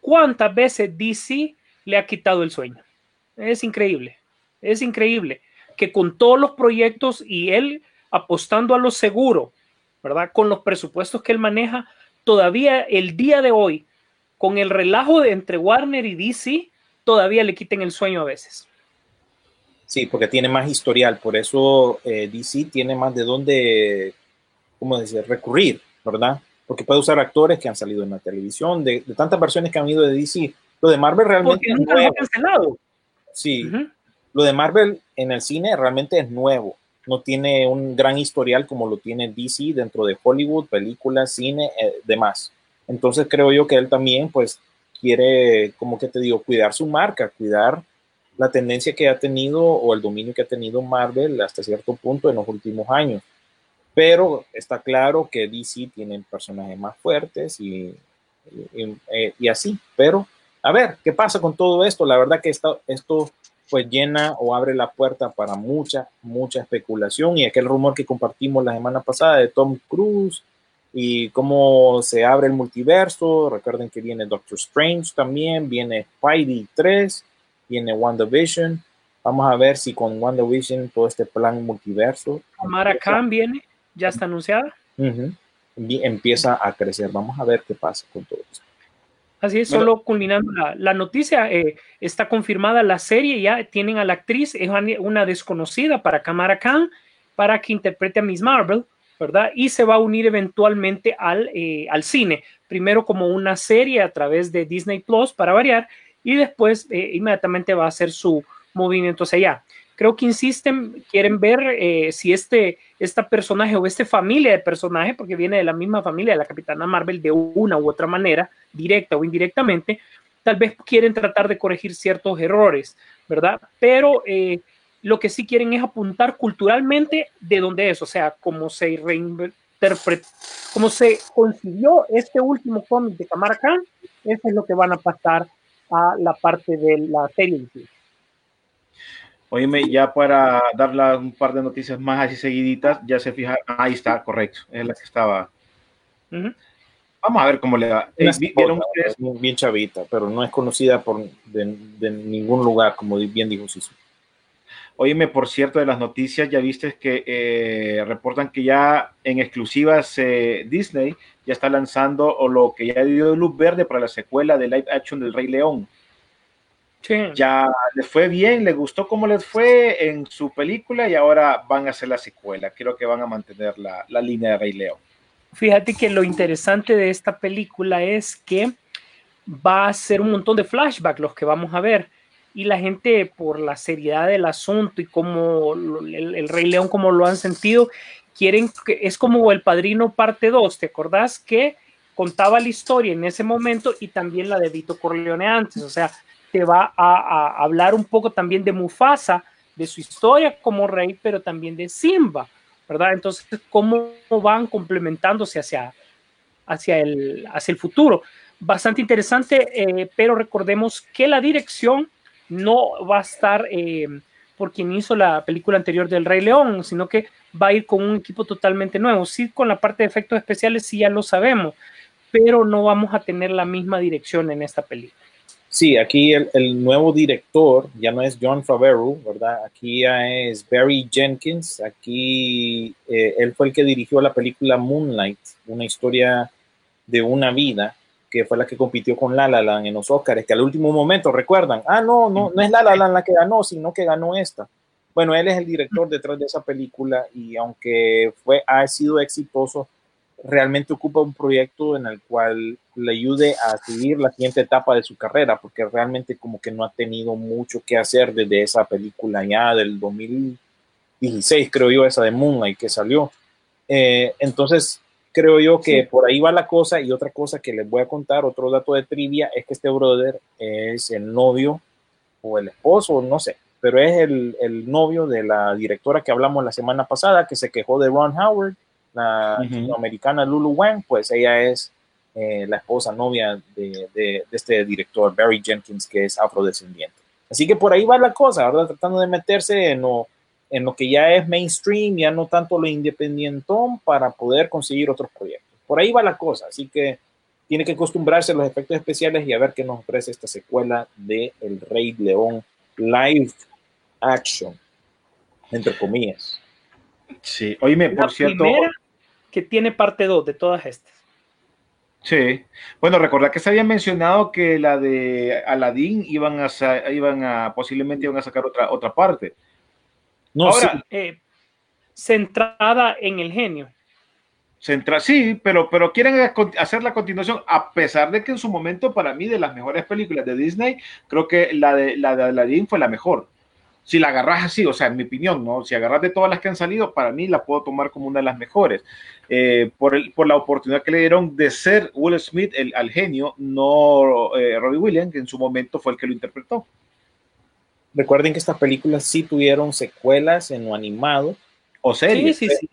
¿cuántas veces DC le ha quitado el sueño? Es increíble, es increíble que con todos los proyectos y él apostando a lo seguro, ¿verdad? Con los presupuestos que él maneja, todavía el día de hoy, con el relajo de entre Warner y DC, todavía le quiten el sueño a veces. Sí, porque tiene más historial, por eso eh, DC tiene más de dónde, ¿cómo decir?, recurrir, ¿verdad? Porque puede usar actores que han salido en la televisión, de, de tantas versiones que han ido de DC. Lo de Marvel realmente es nuevo. cancelado. Sí, uh -huh. lo de Marvel en el cine realmente es nuevo no tiene un gran historial como lo tiene DC dentro de Hollywood, películas, cine, eh, demás. Entonces creo yo que él también pues quiere, como que te digo, cuidar su marca, cuidar la tendencia que ha tenido o el dominio que ha tenido Marvel hasta cierto punto en los últimos años. Pero está claro que DC tiene personajes más fuertes y, y, y, así. Pero, a ver, ¿qué pasa con todo esto? La verdad que esto, esto pues llena o abre la puerta para mucha, mucha especulación y aquel rumor que compartimos la semana pasada de Tom Cruise y cómo se abre el multiverso. Recuerden que viene Doctor Strange también, viene Spidey 3, viene WandaVision. Vamos a ver si con WandaVision todo este plan multiverso Kamala Khan viene, ya está anunciada. Vi- empieza a crecer. Vamos a ver qué pasa con todo esto. Así es, Bueno. solo culminando la, la noticia, eh, está confirmada la serie, ya tienen a la actriz, es una- desconocida para Kamala Khan, para que interprete a Miss Marvel, ¿verdad? Y se va a unir eventualmente al, eh, al cine, primero como una serie a través de Disney Plus para variar, y después eh, inmediatamente va a hacer su movimiento hacia allá. Creo que insisten, quieren ver eh, si este, esta personaje o esta familia de personaje, porque viene de la misma familia de la Capitana Marvel de una u otra manera, directa o indirectamente, tal vez quieren tratar de corregir ciertos errores, ¿verdad? Pero eh, lo que sí quieren es apuntar culturalmente de dónde es, o sea, cómo se reinterpretó, cómo se concibió este último cómic de Kamala Khan, eso es lo que van a pasar a la parte de la serie. Oíme, ya para darle un par de noticias más así seguiditas, ya se fija, ahí está, correcto, es la que estaba. Vamos a ver cómo le va. Eh, bien, chavita, pero no es conocida por de, de ningún lugar, como bien dijo Sisu. Oíme, por cierto, de las noticias, ya viste que eh, reportan que ya en exclusivas eh, Disney ya está lanzando o lo que ya dio luz verde para la secuela de live action del Rey León. Sí. Ya les fue bien, les gustó cómo les fue en su película y ahora van a hacer la secuela. Creo que van a mantener la, la línea de Rey León. Fíjate que lo interesante de esta película es que va a ser un montón de flashbacks los que vamos a ver. Y la gente, por la seriedad del asunto y cómo el, el Rey León, como lo han sentido, quieren que es como el Padrino parte 2. ¿Te acordás que contaba la historia en ese momento y también la de Vito Corleone antes? O sea, te va a, a hablar un poco también de Mufasa, de su historia como rey, pero también de Simba, ¿verdad? Entonces, cómo van complementándose hacia, hacia, el, hacia el futuro. Bastante interesante, eh, pero recordemos que la dirección no va a estar eh, por quien hizo la película anterior del Rey León, sino que va a ir con un equipo totalmente nuevo. Sí, con la parte de efectos especiales sí ya lo sabemos, pero no vamos a tener la misma dirección en esta película. Sí, aquí el, nuevo director ya no es John Favreau, ¿verdad? Aquí ya es Barry Jenkins. Aquí eh, él fue el que dirigió la película Moonlight, una historia de una vida, que fue la que compitió con La La Land en los Oscars, que al último momento recuerdan, ah, no, no, no es La La Land la que ganó, sino que ganó esta. Bueno, él es el director detrás de esa película y aunque fue, ha sido exitoso, realmente ocupa un proyecto en el cual le ayude a seguir la siguiente etapa de su carrera, porque realmente como que no ha tenido mucho que hacer desde esa película ya del 2016, creo yo, esa de Moonlight que salió. Eh, entonces, creo yo que Sí. por ahí va la cosa y otra cosa que les voy a contar, otro dato de trivia, es que este brother es el novio o el esposo, no sé, pero es el, el novio de la directora que hablamos la semana pasada, que se quejó de Ron Howard, la Ujú. americana Lulu Wang, pues ella es eh, la esposa novia de, de- de este director, Barry Jenkins, que es afrodescendiente. Así que por ahí va la cosa, ¿verdad? Tratando de meterse en lo, en lo que ya es mainstream, ya no tanto lo independientón, para poder conseguir otros proyectos. Por ahí va la cosa, así que tiene que acostumbrarse a los efectos especiales y a ver qué nos ofrece esta secuela de El Rey León live action, entre comillas. Sí, oíme, La por cierto. primera que tiene parte 2 de todas estas. Sí, bueno, recordad que se había mencionado que la de Aladdin iban a, iban a posiblemente iban a sacar otra, otra parte. No, Ahora, sí, Eh, centrada en el genio. Centra, sí, pero, pero quieren ac- hacer la continuación, a pesar de que en su momento, para mí, de las mejores películas de Disney, creo que la de, la de Aladdin fue la mejor. Si la agarras así, o sea, en mi opinión, ¿no? Si agarras de todas las que han salido, para mí la puedo tomar como una de las mejores. Eh, por, el, por la oportunidad que le dieron de ser Will Smith el, al genio, no eh, Robbie Williams, que en su momento fue el que lo interpretó. recuerden que estas películas sí tuvieron secuelas en lo animado, O serie. Sí, sí,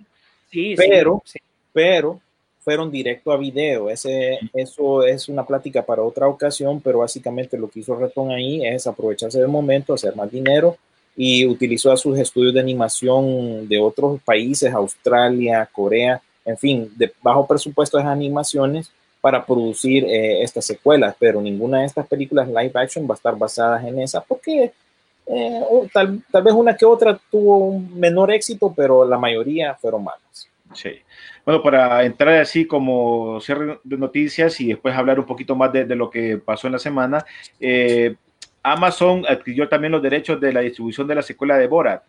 sí. Pero- sí. pero fueron directo a video. Ese, eso es una plática para otra ocasión, pero básicamente lo que hizo Reton ahí es aprovecharse del momento, hacer más dinero y utilizó a sus estudios de animación de otros países, Australia, Corea, en fin, de bajo presupuesto de animaciones para producir eh, estas secuelas, pero ninguna de estas películas live action va a estar basadas en esa porque eh, tal, tal, vez una que otra tuvo un menor éxito, pero la mayoría fueron malas. Sí. Bueno, para entrar así como cierre de noticias y después hablar un poquito más de, de lo que pasó en la semana, eh, Amazon adquirió también los derechos de la distribución de la secuela de Borat.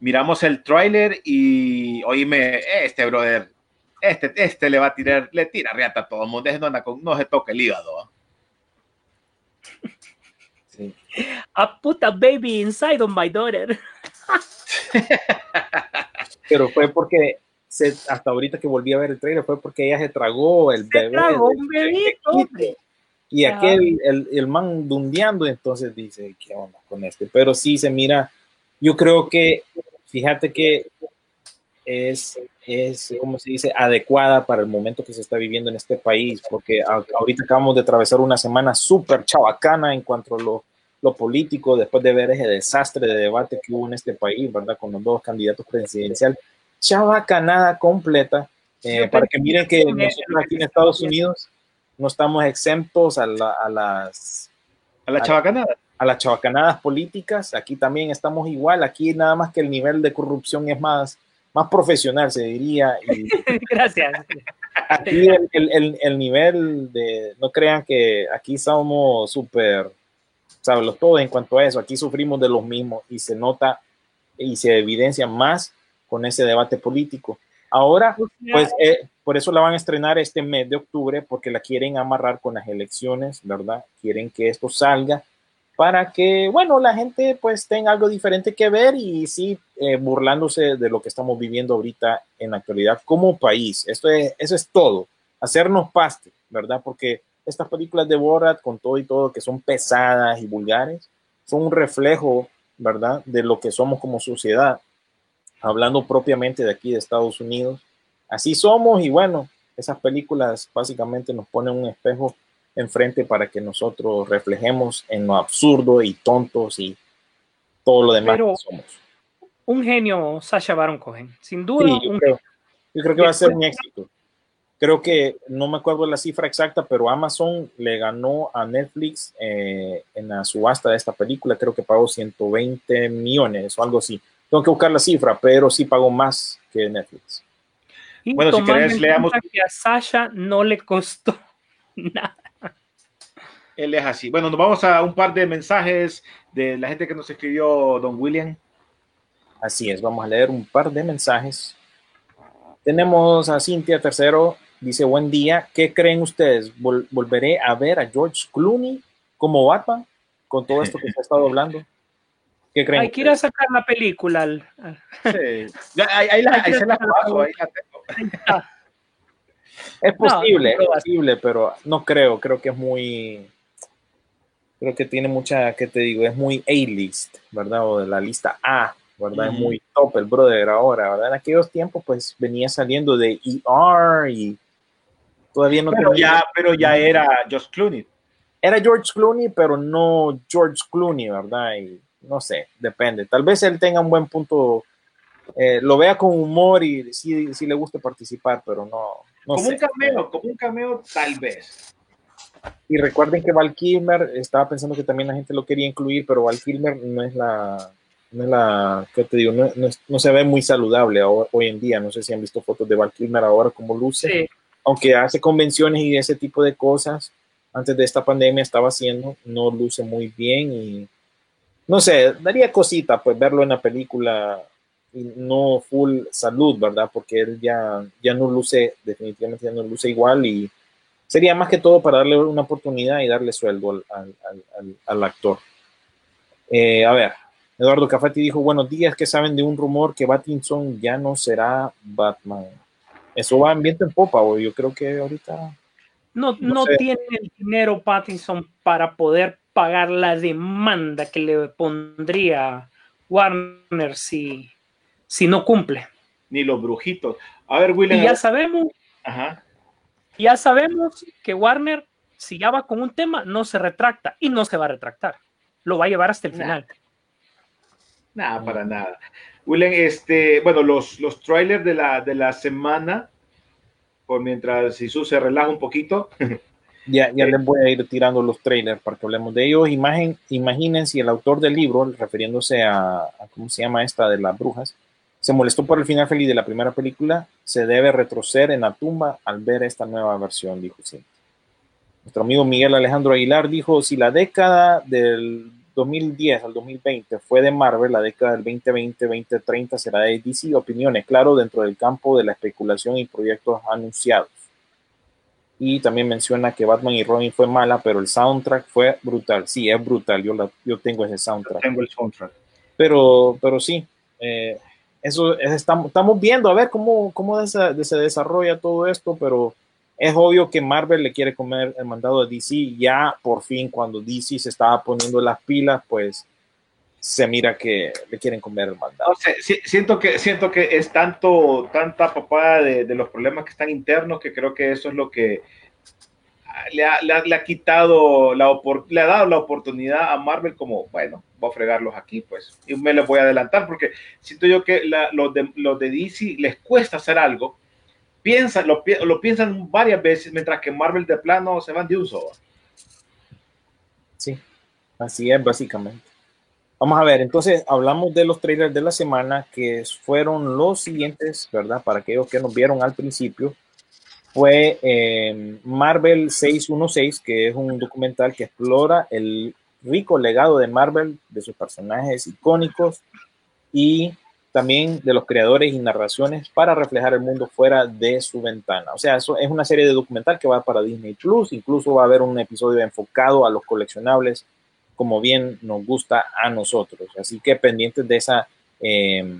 Miramos el tráiler y oíme, este brother, este, este le va a tirar, le tira riata a todo el mundo, no, con, no se toque el hígado. Sí. A puta baby inside of my daughter. (laughs) Pero fue porque se, hasta ahorita que volví a ver el trailer fue porque ella se tragó el Se bebé. tragó un bebito, hombre. Y Ajá. aquel, el, el man dundeando, entonces dice, ¿qué onda con este? Pero sí se mira, yo creo que, fíjate que es, es, como se dice, adecuada para el momento que se está viviendo en este país, porque a- ahorita acabamos de atravesar una semana súper chabacana en cuanto a lo, lo político, después de ver ese desastre de debate que hubo en este país, ¿verdad? Con los dos candidatos presidenciales. Chabacanada completa, eh, para que miren que nosotros aquí en Estados Unidos no estamos exentos a, la- a las A la chavacanada. a las chabacanadas políticas. Aquí también estamos igual. Aquí nada más que el nivel de corrupción es más, más profesional, se diría. Y (laughs) Gracias. aquí el, el- el- el nivel de, no crean que aquí somos súper, sabes, todos en cuanto a eso. Aquí sufrimos de los mismos y se nota y se evidencia más con ese debate político. Ahora, pues eh, por eso la van a estrenar este mes de octubre, porque la quieren amarrar con las elecciones, ¿verdad? Quieren que esto salga para que, bueno, la gente pues tenga algo diferente que ver y sí, eh, burlándose de lo que estamos viviendo ahorita en la actualidad como país. Esto es, eso es todo, hacernos paste, ¿verdad? Porque estas películas de Borat, con todo y todo, que son pesadas y vulgares, son un reflejo, ¿verdad? De lo que somos como sociedad hablando propiamente de aquí de Estados Unidos. Así somos y bueno, esas películas básicamente nos ponen un espejo enfrente para que nosotros reflejemos en lo absurdo y tontos y todo lo demás Pero- que somos. Un genio, Sasha Baron Cohen. Sin duda, Sí, yo, un creo, yo creo que va a ser un éxito. Creo que no me acuerdo la cifra exacta, pero Amazon le ganó a Netflix eh, en la subasta de esta película. Creo que pagó 120 millones o algo así. Tengo que buscar la cifra, pero sí pagó más que Netflix. Y Bueno, si querés, leamos- que a Sasha no le costó (laughs) nada. Él es así. Bueno, nos vamos a un par de mensajes de la gente que nos escribió Don William. Así es, vamos a leer un par de mensajes. Tenemos a Cintia Tercero, dice, buen día, ¿qué creen ustedes? ¿Vol- ¿Volveré a ver a George Clooney como Batman con todo esto que se ha estado hablando? ¿Qué creen? Hay que ir a sacar la película. Sí. Ahí, ahí la- (laughs) ahí se las paso, ahí la tengo. (laughs) Es posible, No, no, es posible, pero no creo, creo que es muy, creo que tiene mucha, ¿qué te digo? Es muy A-list, ¿verdad? O de la lista A, ¿verdad? Es Ujú. muy top el brother ahora, ¿verdad? En aquellos tiempos, pues venía saliendo de ER y todavía no Pero tenía- ya, pero ya era Josh Clooney. Era George Clooney, pero no George Clooney, ¿verdad? Y no sé, depende. Tal vez él tenga un buen punto, eh, lo vea con humor y sí, sí le guste participar, pero no, no como sé. un cameo, como un cameo tal vez. Y recuerden que Val Kilmer, estaba pensando que también la gente lo quería incluir, pero Val Kilmer no es la, no es la, ¿qué te digo? No, no no se ve muy saludable ahora- hoy en día. No sé si han visto fotos de Val Kilmer ahora como luce. Sí. Aunque hace convenciones y ese tipo de cosas, antes de esta pandemia estaba haciendo, no luce muy bien y no sé, daría cosita pues verlo en la película no full salud, ¿verdad? Porque él ya, ya no luce, definitivamente ya no luce igual y sería más que todo para darle una oportunidad y darle sueldo al, al- al- al- actor. Eh, a ver, Eduardo Cafati dijo, buenos días, que saben de un rumor que Pattinson ya no será Batman? Eso va en viento en popa, o yo creo que ahorita... No, No no sé. tiene el dinero Pattinson para poder pagar la demanda que le pondría Warner si, si no cumple. Ni los brujitos. A ver, William. Y ya sabemos, Ajá. Ya sabemos que Warner, si ya va con un tema, no se retracta y no se va a retractar. Lo va a llevar hasta el Nah. final. Nada, para nada. Willen, este, bueno, los, los trailers de la, de la semana, por mientras Jesús se relaja un poquito. (laughs) Ya, ya Eh. les voy a ir tirando los trailers para que hablemos de ellos. Imagen, imaginen si el autor del libro, refiriéndose a, a ¿cómo se llama esta de las brujas? Se molestó por el final feliz de la primera película, se debe retroceder en la tumba al ver esta nueva versión, dijo sí. Nuestro amigo Miguel Alejandro Aguilar dijo, si la década del 2010 al 2020 fue de Marvel, la década del 2020-2030 será de DC. Opiniones, claro, dentro del campo de la especulación y proyectos anunciados. Y también menciona que Batman y Robin fue mala, pero el soundtrack fue brutal. Sí, es brutal. Yo, la- yo tengo ese soundtrack. Tengo el soundtrack. Pero, pero sí, eh, eso es- estamos, estamos viendo a ver cómo, cómo se, desarrolla todo esto, pero es obvio que Marvel le quiere comer el mandado a DC. Ya por fin, cuando DC se estaba poniendo las pilas, pues se mira que le quieren comer el mandado. No sé, si- siento que siento que es tanto tanta papada de, de los problemas que están internos que creo que eso es lo que le ha, quitado la le ha dado la oportunidad a Marvel como bueno voy a fregarlos aquí pues y me les voy a adelantar porque siento yo que la- los de los de DC les cuesta hacer algo piensan lo, lo piensan varias veces mientras que Marvel de plano se van de un solo Sí, así es básicamente. Vamos a ver, entonces hablamos de los trailers de la semana que fueron los siguientes, ¿verdad? Para aquellos que nos vieron al principio, fue eh, Marvel 616, que es un documental que explora el rico legado de Marvel, de sus personajes icónicos y también de los creadores y narraciones para reflejar el mundo fuera de su ventana. O sea, eso es una serie de documental que va para Disney Plus, incluso va a haber un episodio enfocado a los coleccionables, como bien nos gusta a nosotros. Así que pendientes de esa, eh,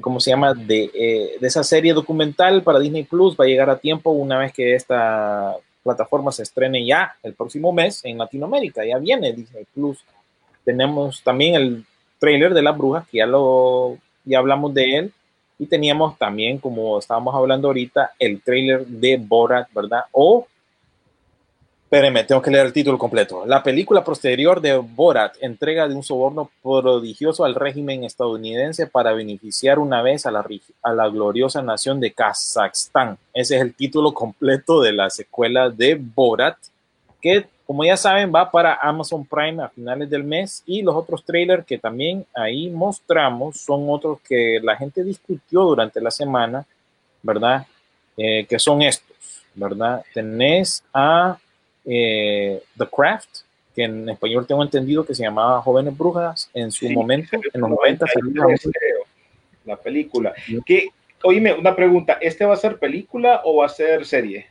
¿cómo se llama? De, eh, de esa serie documental para Disney Plus, va a llegar a tiempo una vez que esta plataforma se estrene ya el próximo mes en Latinoamérica. Ya viene Disney Plus. Tenemos también el trailer de las brujas, que ya lo ya hablamos de él. Y teníamos también, como estábamos hablando ahorita, el trailer de Borat, ¿verdad? O, espérenme, tengo que leer el título completo. La película posterior de Borat, entrega de un soborno prodigioso al régimen estadounidense para beneficiar una vez a la, a la gloriosa nación de Kazajstán. Ese es el título completo de la secuela de Borat, que como ya saben va para Amazon Prime a finales del mes y los otros trailers que también ahí mostramos son otros que la gente discutió durante la semana, ¿verdad? Eh, que son estos, ¿verdad? Tenés a eh, The Craft, que en español tengo entendido que se llamaba Jóvenes Brujas en su Sí, momento, en los 90 salió una 93, creo, la película. Que, oíme, una pregunta, ¿este va a ser película o va a ser serie?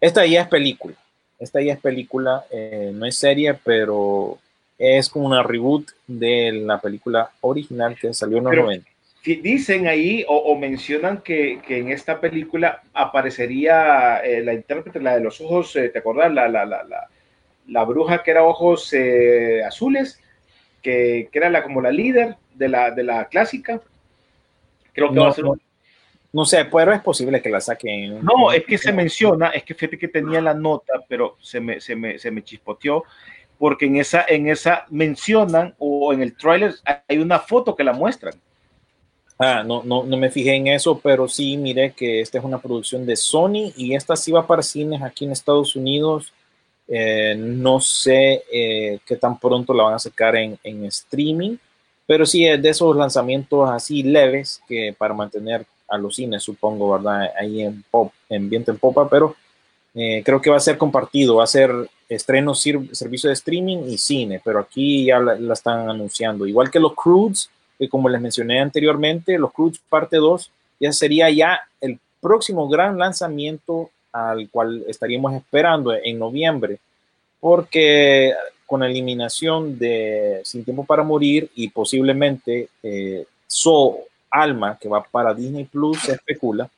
Esta ya es película. Esta ya es película, eh, no es serie, pero es como una reboot de la película original que salió en los Pero- 90. Dicen ahí o, o mencionan que, que en esta película aparecería eh, la intérprete, la de los ojos, eh, ¿te acuerdas? La, la, la, la, la bruja que era ojos eh, azules, que, que era la, como la líder de la, de la clásica. Creo que va No, a ser no, no sé, pero es posible que la saquen. No, es que se menciona, es que fíjate que tenía la nota, pero se me, se me, se me chispoteó, porque en esa, en esa mencionan, o en el tráiler hay una foto que la muestran. Ah, no, no, me fijé en eso, pero sí miré que esta es una producción de Sony y esta sí va para cines aquí en Estados Unidos. Eh, no sé eh, qué tan pronto la van a sacar en, en streaming, pero sí es de esos lanzamientos así leves que para mantener a los cines, supongo, ¿verdad? Ahí en pop, en viento en popa, pero eh, creo que va a ser compartido, va a ser estreno, servicio de streaming y cine, pero aquí ya la, la están anunciando. Igual que los Crudes, que como les mencioné anteriormente, los Crudes parte 2 ya sería ya el próximo gran lanzamiento al cual estaríamos esperando en noviembre, porque con la eliminación de Sin Tiempo para Morir y posiblemente eh, So Alma, que va para Disney Plus, se especula,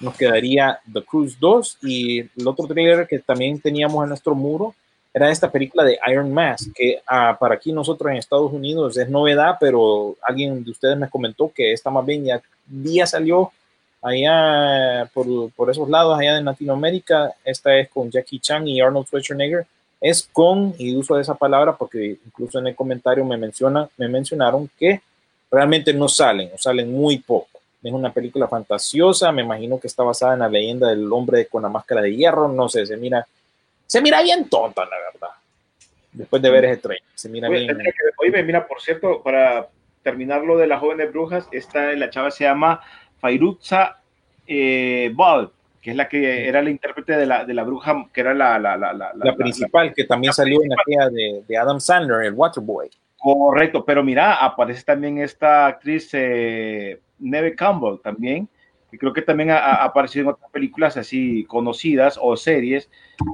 nos quedaría The Cruise 2 y el otro trailer que también teníamos en nuestro muro era esta película de Iron Mask, que ah, para aquí nosotros en Estados Unidos es novedad, pero alguien de ustedes me comentó que esta más bien ya, ya salió allá por, por esos lados, allá en Latinoamérica, esta es con Jackie Chan y Arnold Schwarzenegger. Es con, y uso esa palabra porque incluso en el comentario me, menciona, me mencionaron que realmente no salen, o salen muy poco. Es una película fantasiosa, me imagino que está basada en la leyenda del hombre con la máscara de hierro, no sé, se mira, se mira bien tonta, la verdad. Después de ver ese tren, se mira Oye, bien. oye, mira, por cierto, para terminar lo de las jóvenes brujas, esta la chava se llama Fairuza eh, Ball, que es la que era la intérprete de la, de la bruja, que era la, la, la, la, La principal, que también salió en aquella de, de Adam Sandler, el Waterboy. Correcto, pero mira, aparece también esta actriz eh, Neve Campbell también, que creo que también ha, aparecido en otras películas así conocidas o series,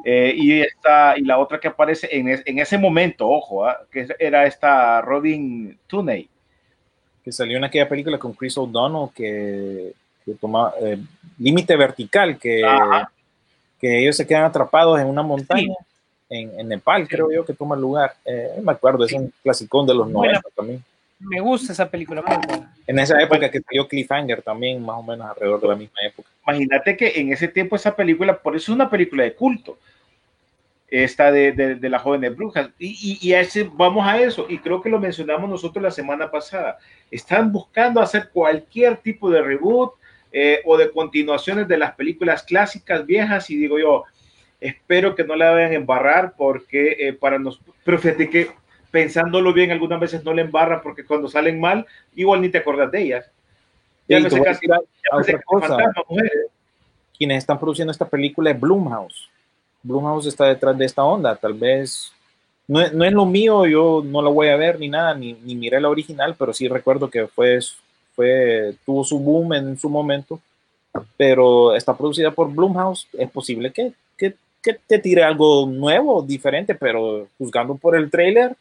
eh, y esta y la otra que aparece en, es- en ese momento, ojo, ah, que era esta Robin Tooney. que salió en aquella película con Chris O'Donnell que, que toma eh, límite vertical, que, Ajá. que ellos se quedan atrapados en una montaña en, en Nepal, creo yo, que toma lugar. Eh, me acuerdo, es un clasicón de los Buena. 90 también. Me gusta esa película, buena. En esa época que salió Cliffhanger también, más o menos alrededor de la misma época. Imagínate que en ese tiempo esa película, por eso es una película de culto, esta de, de, de las jóvenes brujas. Y, y, y a ese, vamos a eso, y creo que lo mencionamos nosotros la semana pasada. Están buscando hacer cualquier tipo de reboot eh, o de continuaciones de las películas clásicas viejas, y digo yo, espero que no la vayan a embarrar, porque eh, para nos, pero fíjate que pensándolo bien, algunas veces no le embarran, porque cuando salen mal, igual ni te acordás de ellas. Ya te sé casi- a- ya otra cosa. fantasma, mujer. quienes están produciendo esta película es Blumhouse. Blumhouse está detrás de esta onda, tal vez no, es- no es lo mío, yo no la voy a ver ni nada, ni, ni miré la original, pero sí recuerdo que fue, fue, tuvo su boom en su momento, pero está producida por Blumhouse, es posible que, que, que te tire algo nuevo, diferente, pero juzgando por el trailer,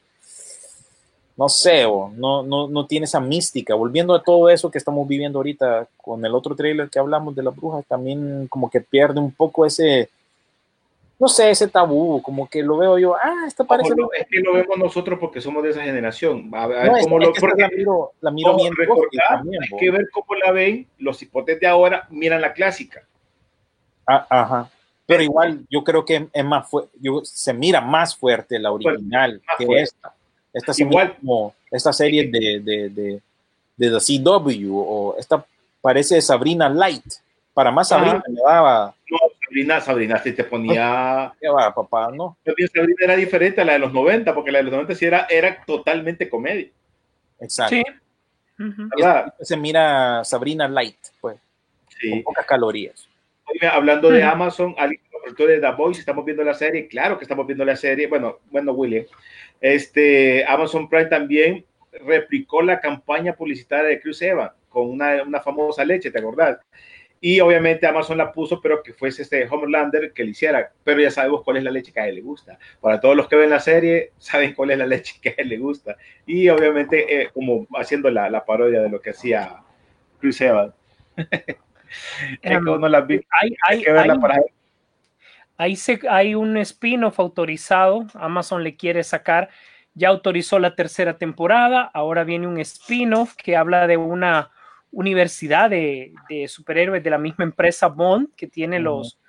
no sé, no, no, no tiene esa mística. Volviendo a todo eso que estamos viviendo ahorita con el otro trailer que hablamos de las brujas, también como que pierde un poco ese, no sé, ese tabú, como que lo veo yo, ah, esta parece... No, es que lo vemos nosotros porque somos de esa generación. A ver, No, es- cómo es lo, esta porque la miro, la miro bien recordar, también, hay bo. que ver cómo la ven los hipotes de ahora, miran la clásica. Ah, ajá. Pero igual yo creo que es más yo, se mira más fuerte la original más que fuerte. esta. Esta Igual. como esta serie de, de, de, de The CW o esta parece Sabrina Light. Para más Sabrina me daba, No, Sabrina, Sabrina, si te ponía. ¿qué va, papá? No, También Sabrina era diferente a la de los 90, porque la de los 90 sí era, era totalmente comedia. exacto. Sí. Esta se mira Sabrina Light, pues, con Sí. pocas calorías. Hablando de Ujú. Amazon, alguien preguntó de The Voice, estamos viendo la serie, claro que estamos viendo la serie, bueno, bueno, William, este, Amazon Prime también replicó la campaña publicitaria de Chris Evans con una, una famosa leche, ¿te acordás? Y obviamente Amazon la puso, pero que fuese este Homelander que le hiciera, pero ya sabemos cuál es la leche que a él le gusta. Para todos los que ven la serie, saben cuál es la leche que a él le gusta. Y obviamente eh, como haciendo la, la parodia de lo que hacía Chris Evans. (laughs) es que uno la vi, Hay, hay hay, Ahí se, hay un spin-off autorizado, Amazon le quiere sacar, ya autorizó la tercera temporada, ahora viene un spin-off que habla de una universidad de, de superhéroes de la misma empresa Bond que tiene los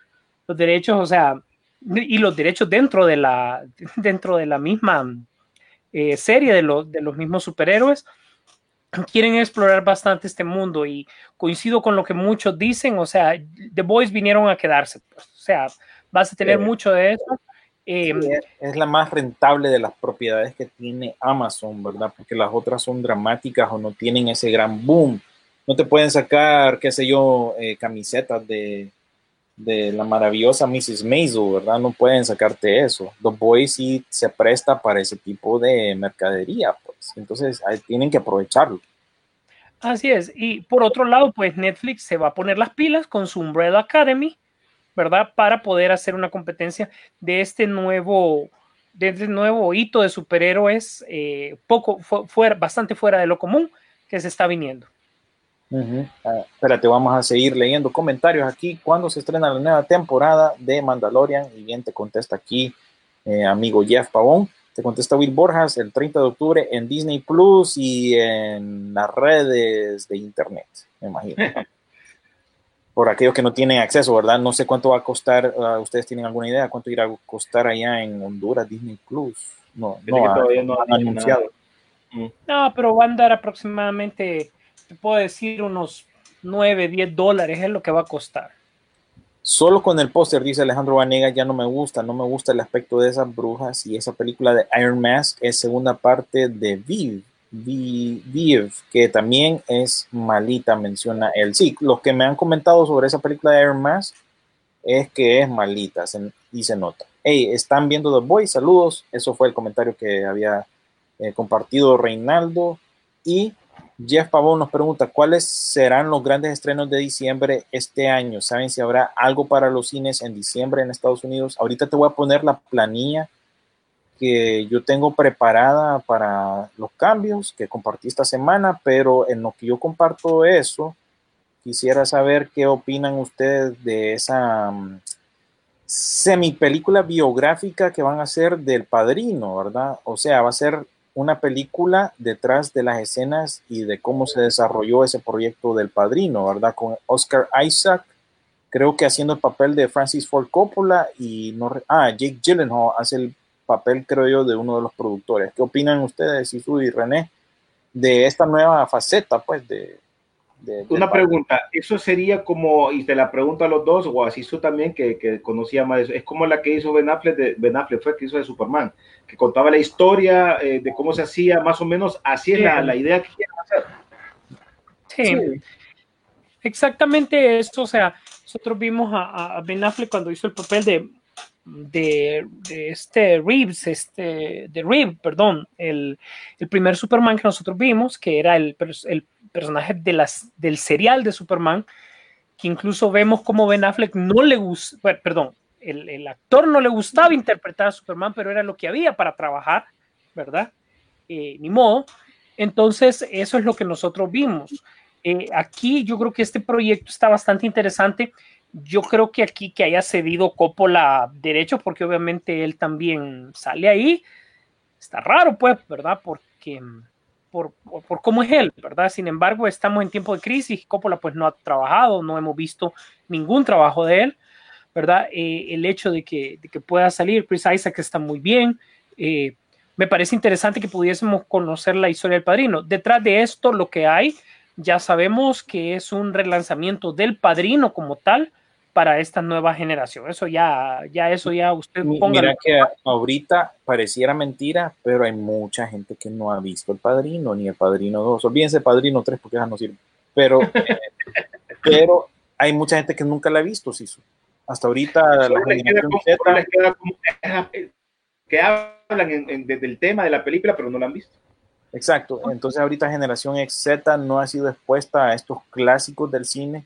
derechos, o sea, y los derechos dentro de la, dentro de la misma eh, serie de, los de los mismos superhéroes. Quieren explorar bastante este mundo y coincido con lo que muchos dicen, o sea, The Boys vinieron a quedarse, pues, o sea, vas a tener Sí. mucho de eso. Eh, Sí, es- es la más rentable de las propiedades que tiene Amazon, ¿verdad? Porque las otras son dramáticas o no tienen ese gran boom. No te pueden sacar, qué sé yo, eh, camisetas de, de la maravillosa Mrs. Maisel, ¿verdad? No pueden sacarte eso. The Boys sí se presta para ese tipo de mercadería, pues. Entonces ahí tienen que aprovecharlo. Así es. Y por otro lado, pues Netflix se va a poner las pilas con su Umbrella Academy, ¿verdad? Para poder hacer una competencia de este nuevo, de este nuevo hito de superhéroes, eh, poco, fu- fuera, bastante fuera de lo común que se está viniendo. Ujú. Ah, espérate, vamos a seguir leyendo comentarios aquí. ¿Cuándo se estrena la nueva temporada de Mandalorian? Y bien te contesta aquí, eh, amigo Jeff Pavón. Te contesta Will Borjas el 30 de octubre en Disney Plus y en las redes de internet, me imagino. (laughs) por aquellos que no tienen acceso, ¿verdad? No sé cuánto va a costar, uh, ustedes tienen alguna idea cuánto irá a costar allá en Honduras Disney Plus. No, Fíjate que no, todavía ha- no no han anunciado. nada. No, pero va a andar aproximadamente, te puedo decir, unos 9, 10 dólares es lo que va a costar. Solo con el póster, dice Alejandro Vanegas, ya no me gusta, no me gusta el aspecto de esas brujas y esa película de Iron Mask es segunda parte de Viv, Vi- Viv, que también es malita, menciona él. Sí, los que me han comentado sobre esa película de Iron Mask es que es malita se- y se nota. Hey, están viendo The Boys, saludos. Eso fue el comentario que había eh, compartido Reinaldo. Y Jeff Pavón nos pregunta, ¿cuáles serán los grandes estrenos de diciembre este año? ¿Saben si habrá algo para los cines en diciembre en Estados Unidos? Ahorita te voy a poner la planilla que yo tengo preparada para los cambios que compartí esta semana, pero en lo que yo comparto eso, quisiera saber qué opinan ustedes de esa mm, semi película biográfica que van a hacer del padrino, ¿verdad? O sea, va a ser una película detrás de las escenas y de cómo se desarrolló ese proyecto del padrino, ¿verdad? Con Oscar Isaac, creo que haciendo el papel de Francis Ford Coppola y no, ah, Jake Gyllenhaal hace el papel, creo yo, de uno de los productores. ¿Qué opinan ustedes, Isu y René, de esta nueva faceta, pues, de... Una pregunta, eso sería como, y te la pregunto a los dos, o así tú también, que, que conocía más de eso, es como la que hizo Ben Affleck, de, Ben Affleck fue que hizo de Superman, que contaba la historia eh, de cómo se hacía, más o menos, así es la, la idea que quieren hacer. Sí, exactamente eso. O sea, nosotros vimos a, a Ben Affleck cuando hizo el papel de, de, de este Reeves, este, de Reeves, perdón, el, el primer Superman que nosotros vimos, que era el, el personaje de las, del serial de Superman, que incluso vemos como Ben Affleck no le gusta, perdón, el, el actor no le gustaba interpretar a Superman, pero era lo que había para trabajar, ¿verdad? Eh, ni modo. Entonces, eso es lo que nosotros vimos. Eh, aquí yo creo que este proyecto está bastante interesante. Yo creo que aquí que haya cedido Coppola derechos, porque obviamente él también sale ahí, está raro, pues, ¿verdad? Porque por, por, por cómo es él, ¿verdad? Sin embargo, estamos en tiempo de crisis, Coppola pues no ha trabajado, no hemos visto ningún trabajo de él, ¿verdad? Eh, el hecho de que, de que pueda salir, Chris Isaac está muy bien. Eh, me parece interesante que pudiésemos conocer la historia del padrino. Detrás de esto, lo que hay, ya sabemos que es un relanzamiento del padrino como tal para esta nueva generación. Eso ya, ya eso ya usted ponga. Mira que ahorita pareciera mentira, pero hay mucha gente que no ha visto el padrino ni el padrino 2. Olvídense padrino 3 porque ya no sirve. Pero, (laughs) eh, pero hay mucha gente que nunca la ha visto, Sisu. Hasta ahorita la les queda generación como- Z, solo les queda como que hablan en- en- de- del tema de la película, pero no la han visto. Exacto. Entonces ahorita generación Z no ha sido expuesta a estos clásicos del cine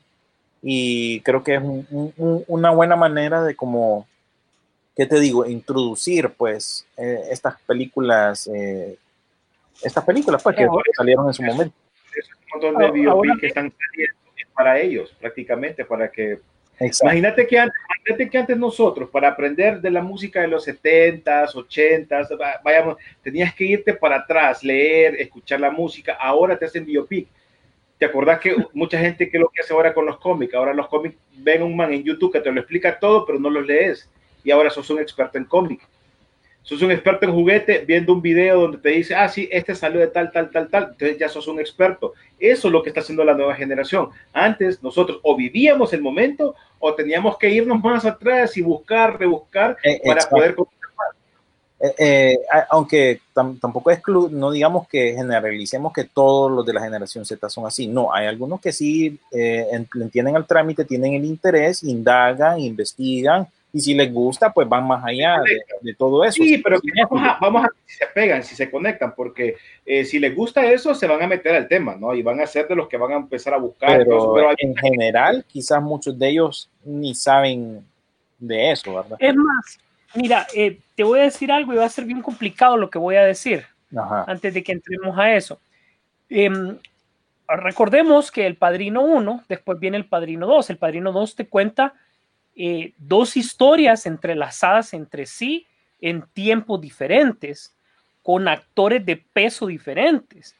y creo que es un- un- una buena manera de como, ¿qué te digo? Introducir pues eh, estas películas, eh, estas películas pues que Ahora- salieron en su momento. Un montón de Ahora- biopics que están saliendo es para ellos, prácticamente, para que Exacto. Imagínate que, antes, imagínate que antes nosotros, para aprender de la música de los 70s, 80s, va- vayamos, tenías que irte para atrás, leer, escuchar la música. Ahora te hacen biopic. ¿Te acordás que (laughs) mucha gente que lo que hace ahora con los cómics? Ahora los cómics ven un man en YouTube que te lo explica todo, pero no los lees. Y ahora sos un experto en cómic. Sos un experto en juguete viendo un video donde te dice, ah, sí, este salió de tal, tal, tal, tal. Entonces ya sos un experto. Eso es lo que está haciendo la nueva generación. Antes nosotros o vivíamos el momento o teníamos que irnos más atrás y buscar, rebuscar Eh, para exacto. poder... Eh, eh, aunque tam- tampoco exclu no digamos que generalicemos que todos los de la generación Z son así. No, hay algunos que sí eh, en- entienden el trámite, tienen el interés, indagan, investigan y si les gusta, pues van más allá de, de todo eso. Sí, pero Sí, vamos a, vamos a ver si se pegan, si se conectan, porque eh, si les gusta eso, se van a meter al tema, ¿no? Y van a ser de los que van a empezar a buscar. pero eso, pero hay- en general, quizás muchos de ellos ni saben de eso, ¿verdad? Es más, mira, eh, te voy a decir algo y va a ser bien complicado lo que voy a decir Ajá. antes de que entremos a eso. Em, recordemos que el Padrino 1, después viene el Padrino 2. El Padrino 2 te cuenta eh, dos historias entrelazadas entre sí en tiempos diferentes, con actores de peso diferentes.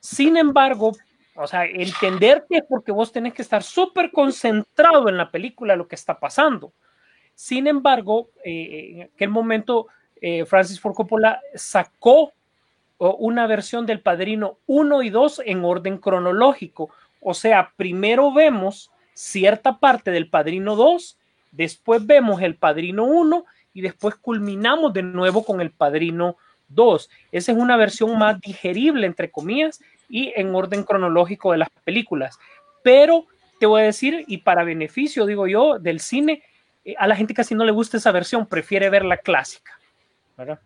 Sin embargo, O sea, entenderte es porque vos tenés que estar súper concentrado en la película, lo que está pasando. Sin embargo, eh, en aquel momento eh, Francis Ford Coppola sacó una versión del Padrino 1 y 2 en orden cronológico. O sea, primero vemos cierta parte del Padrino 2, después vemos el Padrino 1 y después culminamos de nuevo con el Padrino 2. Esa es una versión más digerible, entre comillas, y en orden cronológico de las películas. Pero te voy a decir, y para beneficio, digo yo, del cine, a la gente casi no le gusta esa versión, prefiere ver la clásica, ¿verdad?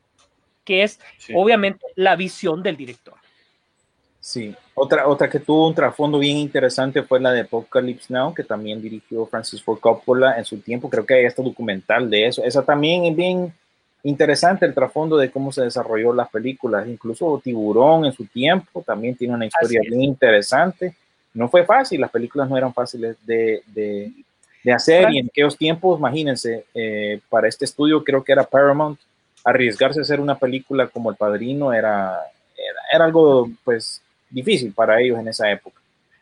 Que es Sí. obviamente la visión del director. Sí, otra, otra que tuvo un trasfondo bien interesante fue la de Apocalypse Now, que también dirigió Francis Ford Coppola en su tiempo. Creo que hay este documental de eso. Esa también es bien interesante, el trasfondo de cómo se desarrolló las películas. Incluso Tiburón en su tiempo también tiene una historia bien interesante. No fue fácil, las películas no eran fáciles de, de, de hacer y en aquellos tiempos, imagínense, eh, para este estudio creo que era Paramount, arriesgarse a hacer una película como El Padrino era, era, era algo pues difícil para ellos en esa época.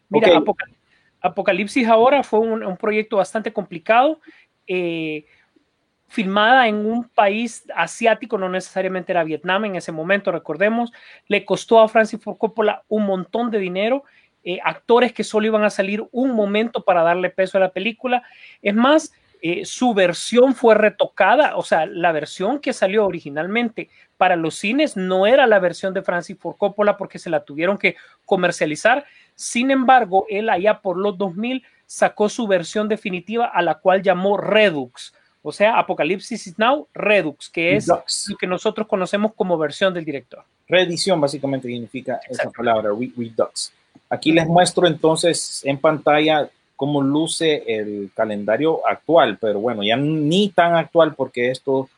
Mira. Apocal- Apocalipsis ahora fue un, un proyecto bastante complicado, eh, filmada en un país asiático, no necesariamente era Vietnam en ese momento, recordemos, le costó a Francis Ford Coppola un montón de dinero, eh, actores que solo iban a salir un momento para darle peso a la película. Es más, eh, su versión fue retocada, o sea, la versión que salió originalmente para los cines no era la versión de Francis Ford Coppola porque se la tuvieron que comercializar. Sin embargo, él allá por los 2000 sacó su versión definitiva a la cual llamó Redux, o sea, Apocalipsis is Now Redux, que es Redux. lo que nosotros conocemos como versión del director. Reedición básicamente significa esa palabra, re- redux. Aquí les muestro entonces en pantalla cómo luce el calendario actual, pero bueno, ya ni tan actual porque esto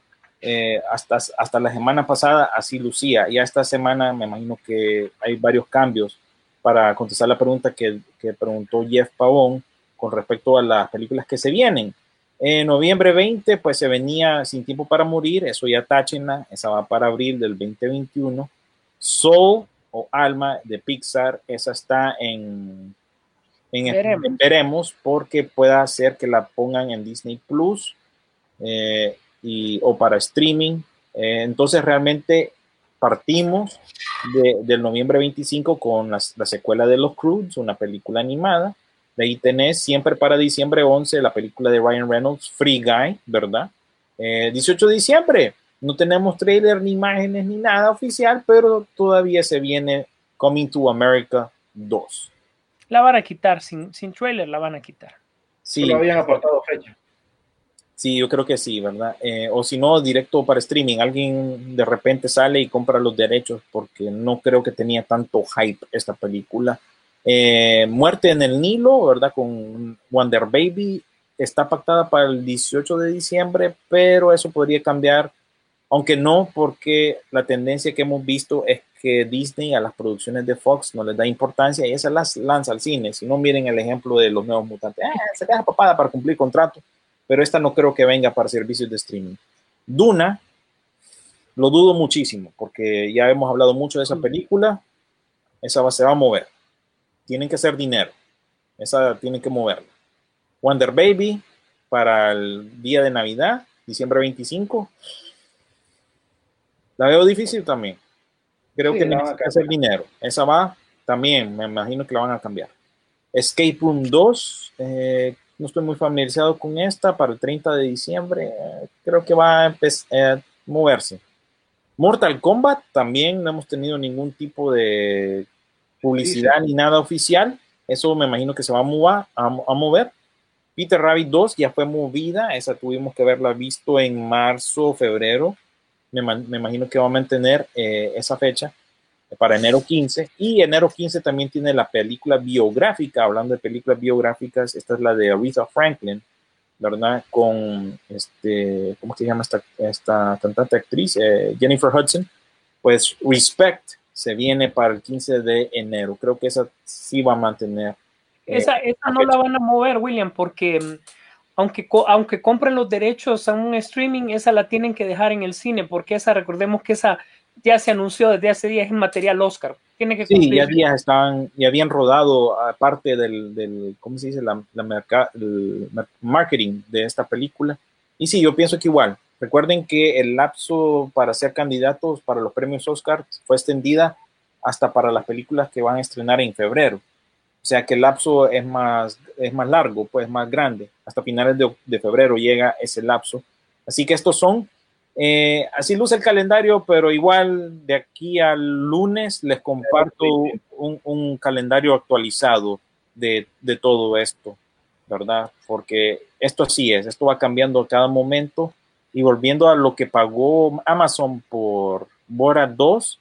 eh, hasta, hasta la semana pasada así lucía. Ya esta semana me imagino que hay varios cambios para contestar la pregunta que, que preguntó Jeff Pavón con respecto a las películas que se vienen. En noviembre 20, pues se venía Sin Tiempo para Morir, eso ya táchenla, esa va para abril del 2021. Soul o Alma de Pixar, esa está en, en Veremos. en veremos porque pueda ser que la pongan en Disney Plus eh, y, o para streaming. Eh, entonces realmente partimos de- del noviembre 25 con la secuela de Los Croods, una película animada. De ahí tenés siempre para diciembre 11 la película de Ryan Reynolds, Free Guy, ¿verdad? Eh, 18 de diciembre, no tenemos trailer ni imágenes ni nada oficial, pero todavía se viene Coming to America 2. La van a quitar, sin, sin trailer la van a quitar. Sí, Solo habían apartado fecha. sí, yo creo que sí, ¿verdad? Eh, o si no, directo para streaming. Alguien de repente sale y compra los derechos porque no creo que tenía tanto hype esta película. Eh, Muerte en el Nilo, ¿verdad? Con Wonder Baby. Está pactada para el 18 de diciembre, pero eso podría cambiar, aunque no, porque la tendencia que hemos visto es que Disney a las producciones de Fox no les da importancia y esas las lanza al cine. Si no, miren el ejemplo de los nuevos mutantes. Ah, se deja papada para cumplir contrato, pero esta no creo que venga para servicios de streaming. Duna, lo dudo muchísimo, porque ya hemos hablado mucho de esa película. Esa va, se va a mover. Tienen que hacer dinero. Esa tienen que moverla. Wonder Baby para el día de Navidad, diciembre 25. La veo difícil también. Creo Sí, que a necesita hacer dinero. Esa va también, me imagino que la van a cambiar. Escape Room 2, eh, no estoy muy familiarizado con esta, para el 30 de diciembre, eh, creo que va a empezar a moverse. Mortal Kombat también no hemos tenido ningún tipo de publicidad ni nada oficial. Eso me imagino que se va a, mover, a, a mover. Peter Rabbit 2 ya fue movida, esa tuvimos que haberla visto en marzo, febrero. Me, me imagino que va a mantener eh, esa fecha para enero 15. Y enero 15 también tiene la película biográfica, hablando de películas biográficas, esta es la de Aretha Franklin, ¿verdad? Con, este, ¿cómo se llama esta, esta cantante actriz? Eh, Jennifer Hudson. Pues Respect se viene para el 15 de enero. Creo que esa sí va a mantener. eh, Esa, esa no la van a mover, William, porque mm, aunque, co- aunque compren los derechos a un streaming, esa la tienen que dejar en el cine, porque esa, recordemos que esa ya se anunció desde hace días en material Oscar. Tiene que Sí, ya días estaban, ya habían rodado aparte del, del ¿cómo se dice? La, la merca- el mar- marketing de esta película. Y sí, yo pienso que igual. Recuerden que el lapso para ser candidatos para los premios Oscar fue extendida hasta para las películas que van a estrenar en febrero. O sea que el lapso es más, es más largo, pues más grande. Hasta finales de, de febrero llega ese lapso. Así que estos son, eh, así luce el calendario, pero igual de aquí al lunes les comparto un, un calendario actualizado de, de todo esto, ¿verdad? Porque esto así es, esto va cambiando a cada momento. Y volviendo a lo que pagó Amazon por Borat 2,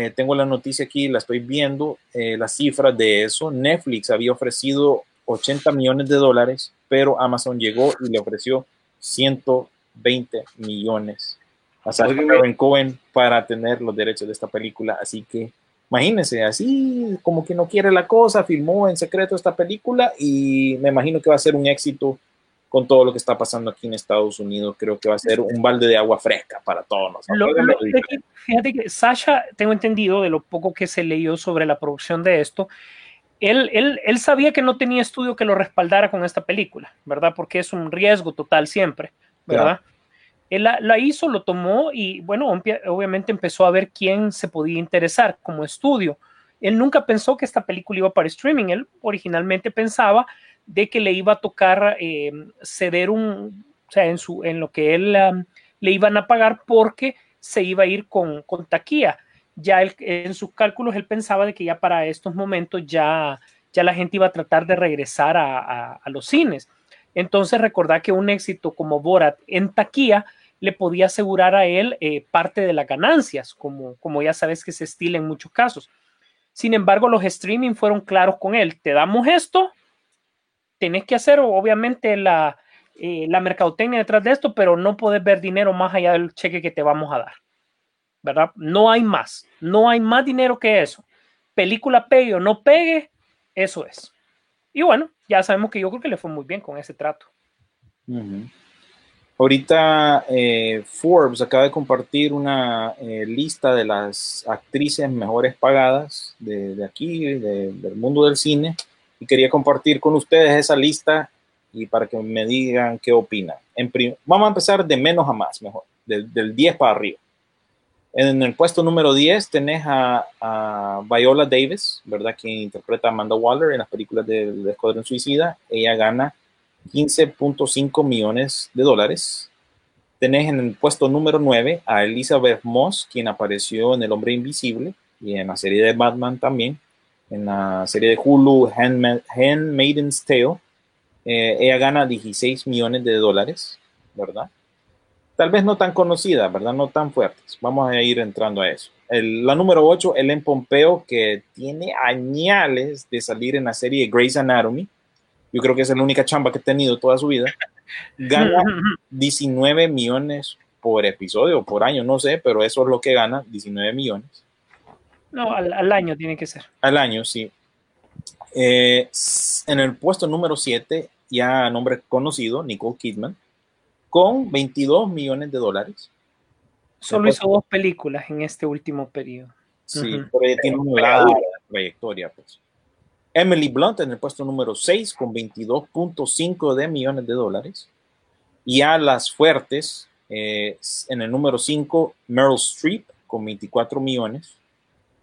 eh, tengo la noticia aquí, la estoy viendo, eh, las cifras de eso. Netflix había ofrecido 80 millones de dólares, pero Amazon llegó y le ofreció 120 millones a Sacha Cohen para tener los derechos de esta película. Así que imagínense, así como que no quiere la cosa, filmó en secreto esta película y me imagino que va a ser un éxito con todo lo que está pasando aquí en Estados Unidos. Creo que va a ser un balde de agua fresca para todos nosotros. Lo- lo- que- fíjate que Sasha, tengo entendido de lo poco que se leyó sobre la producción de esto, él, él, él sabía que no tenía estudio que lo respaldara con esta película, ¿verdad? Porque es un riesgo total siempre, ¿verdad? Él la, la hizo, lo tomó y bueno, obvia- obviamente empezó a ver quién se podía interesar como estudio. Él nunca pensó que esta película iba para streaming, él originalmente pensaba de que le iba a tocar eh, ceder un, o sea, en, su, en lo que él um, le iban a pagar porque se iba a ir con, con taquilla. Ya en sus cálculos él pensaba de que ya para estos momentos ya, ya la gente iba a tratar de regresar a, a- los cines. Entonces recordar que un éxito como Borat en taquilla le podía asegurar a él eh, parte de las ganancias, como, como ya sabes que se estila en muchos casos. Sin embargo, los streaming fueron claros con él. Te damos esto, tenés que hacer obviamente la, eh, la mercadotecnia detrás de esto, pero no puedes ver dinero más allá del cheque que te vamos a dar. ¿Verdad? No hay más. No hay más dinero que eso. Película pegue o no pegue, eso es. Y bueno, ya sabemos que yo creo que le fue muy bien con ese trato. Ahorita eh, Forbes acaba de compartir una eh, lista de las actrices mejores pagadas de, aquí, de- del mundo del cine, y quería compartir con ustedes esa lista y para que me digan qué opinan. En Vamos a empezar de menos a más, mejor, del, del 10 para arriba. En el puesto número 10 tenés a, a Viola Davis, ¿verdad? Quien interpreta a Amanda Waller en las películas del Escuadrón Suicida. Ella gana 15.5 millones de dólares. Tenés en el puesto número 9 a Elizabeth Moss, quien apareció en El Hombre Invisible y en la serie de Batman también. En la serie de Hulu, Handma- Handmaid's Tale. Eh, ella gana 16 millones de dólares, ¿verdad? Tal vez no tan conocida, ¿verdad? No tan fuertes. Vamos a ir entrando a eso. El- la número 8, Ellen Pompeo, que tiene añales de salir en la serie Grey's Anatomy. Yo creo que es la única chamba que ha tenido toda su vida. Gana (laughs) 19 millones por episodio, por año, no sé, pero eso es lo que gana, 19 millones. No, al, al año tiene que ser. Al año, sí. Eh, en el puesto número 7, ya nombre conocido, Nicole Kidman, con 22 millones de dólares. Solo Después- hizo dos películas en este último periodo. Sí, Ujú. pero ella tiene una larga trayectoria, pues. Emily Blunt en el puesto número 6 con 22.5 de millones de dólares. Y a las fuertes, eh, en el número 5, Meryl Streep con 24 millones.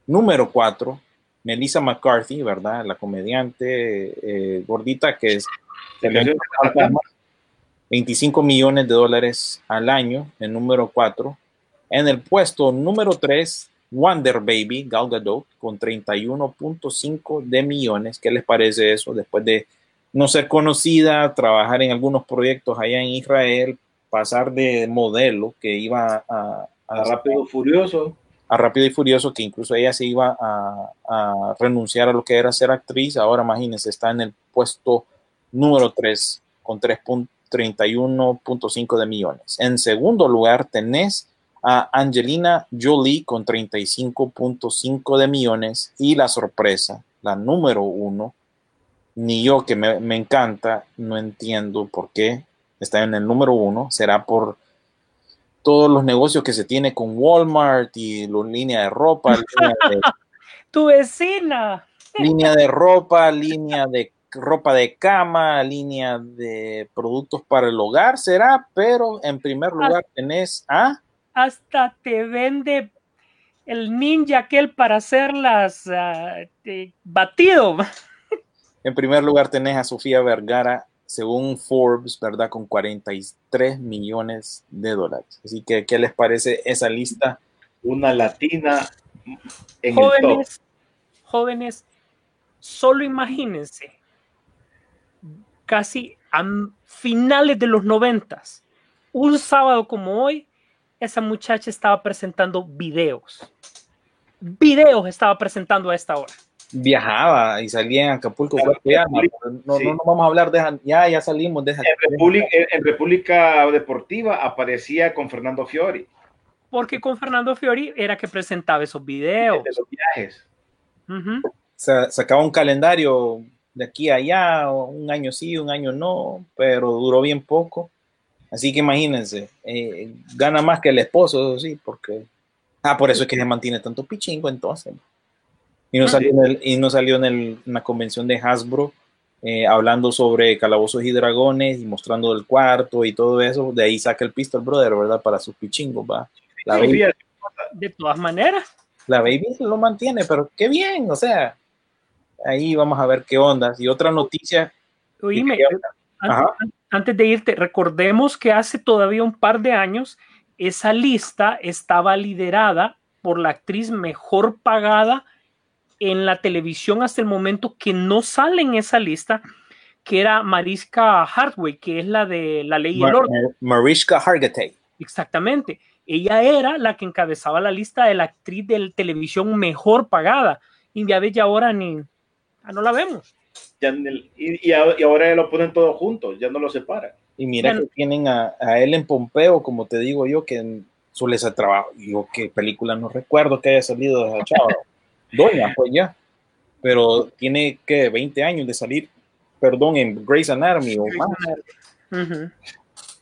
Número 4, Melissa McCarthy, ¿verdad? La comediante eh, gordita que es que le entra fantasmas. 25 millones de dólares al año, en número 4. En el puesto número 3, Wonder Baby, Gal Gadot, con 31.5 de millones. ¿Qué les parece eso? Después de no ser conocida, trabajar en algunos proyectos allá en Israel, pasar de modelo que iba a, a, A Rápido Furioso. A Rápido y Furioso, que incluso ella se iba a, renunciar a lo que era ser actriz. Ahora imagínense, está en el puesto número 3 con 3.31.5 de millones. En segundo lugar tenés a Angelina Jolie con 35.5 de millones y la sorpresa, la número uno, ni yo que me, me encanta, no entiendo por qué está en el número uno, será por todos los negocios que se tiene con Walmart y la línea de ropa, (laughs) línea de, Tu vecina. línea de ropa, línea de ropa de cama, línea de productos para el hogar, será, pero en primer lugar tenés a Hasta te vende el ninja aquel para hacer las ah, de- batido. En primer lugar tenés a Sofía Vergara, según Forbes, ¿verdad? Con 43 millones de dólares. Así que, ¿qué les parece esa lista? Una latina en el top. Jóvenes, jóvenes, solo imagínense, casi a finales de los noventas, un sábado como hoy, esa muchacha estaba presentando videos. Videos estaba presentando a esta hora. Viajaba y salía en Acapulco. Cuatro llamas, pero no, Sí. no, no vamos a hablar de esa- ya, ya salimos de esa. En República, en- en República Deportiva aparecía con Fernando Fiori, Porque con Fernando Fiori era que presentaba esos videos. de los viajes. Ujú. Sa- sacaba un calendario de aquí a allá, o un año sí, un año no, pero duró bien poco. Así que imagínense, eh, gana más que el esposo, eso sí, porque. Ah, por eso es que se mantiene tanto pichingo entonces. Y no salió en, el- y no salió en, el- en la convención de Hasbro eh, hablando sobre calabozos y dragones y mostrando el cuarto y todo eso. De ahí saca el pistol brother, ¿verdad? Para sus pichingos, va. La baby, De todas maneras, la baby lo mantiene, pero qué bien, o sea. Ahí vamos a ver qué ondas. Y otra noticia. oíme, antes de irte, recordemos que hace todavía un par de años esa lista estaba liderada por la actriz mejor pagada en la televisión hasta el momento que no sale en esa lista, que era Mariska Hartway, que es la de La Ley y el Mar- Orden. Mar- Mariska Hargitay. Exactamente. Ella era la que encabezaba la lista de la actriz de televisión mejor pagada. Y ya ves, ya ahora ni ah, no la vemos. ya y, y ahora ya lo ponen todos juntos, ya no lo separan. Y mira Bueno. que tienen a, a él en Pompeo, como te digo yo, que suele ser trabajo. Yo qué película no recuerdo que haya salido de esa chava. Doña, pues ya. Pero tiene que 20 años de salir, perdón, en Grey's Anatomy o más.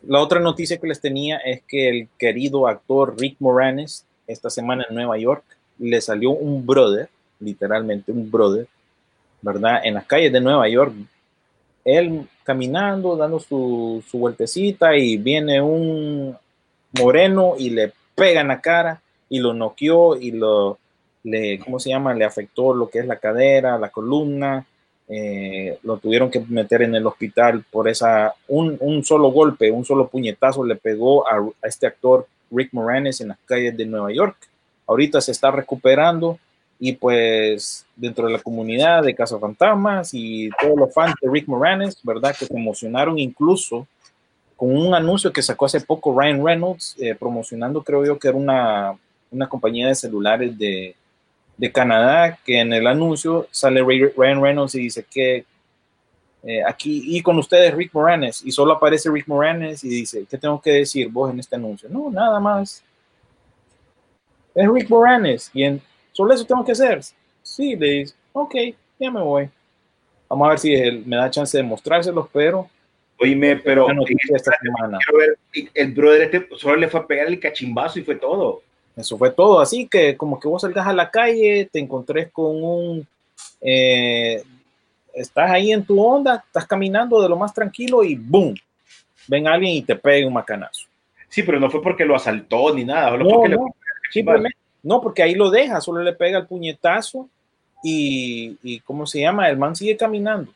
La otra noticia que les tenía es que el querido actor Rick Moranes, esta semana en Nueva York, le salió un brother, literalmente un brother, ¿verdad? En las calles de Nueva York. Él caminando, dando su, su vueltecita y viene un moreno y le pega en la cara y lo noqueó y lo, le, ¿cómo se llama? Le afectó lo que es la cadera, la columna, eh, lo tuvieron que meter en el hospital por esa, un, un solo golpe, un solo puñetazo le pegó a, a este actor Rick Moranes en las calles de Nueva York. Ahorita se está recuperando y pues dentro de la comunidad de Cazafantasmas y todos los fans de Rick Moranes, ¿verdad? Que se emocionaron incluso con un anuncio que sacó hace poco Ryan Reynolds, eh, promocionando creo yo que era una, una compañía de celulares de, de Canadá, que en el anuncio sale Ryan Reynolds y dice que eh, aquí y con ustedes Rick Moranes y solo aparece Rick Moranes y dice, ¿qué tengo que decir vos en este anuncio? No, nada más. Es Rick Moranes y en, solo eso tengo que hacer. Sí, le dice, ok, ya me voy. Vamos a ver si él me da chance de mostrárselos, pero Oíme, pero esta semana. ver, el brother este solo le fue a pegar el cachimbazo y fue todo. Eso fue todo. Así que como que vos salgas a la calle, te encontrés con un... eh, estás ahí en tu onda, estás caminando de lo más tranquilo y ¡boom! Ven alguien y te pega un macanazo. Sí, pero no fue porque lo asaltó ni nada, solo No, porque le no, simplemente, no, porque ahí lo deja, solo le pega el puñetazo y, y ¿cómo se llama? El man sigue caminando.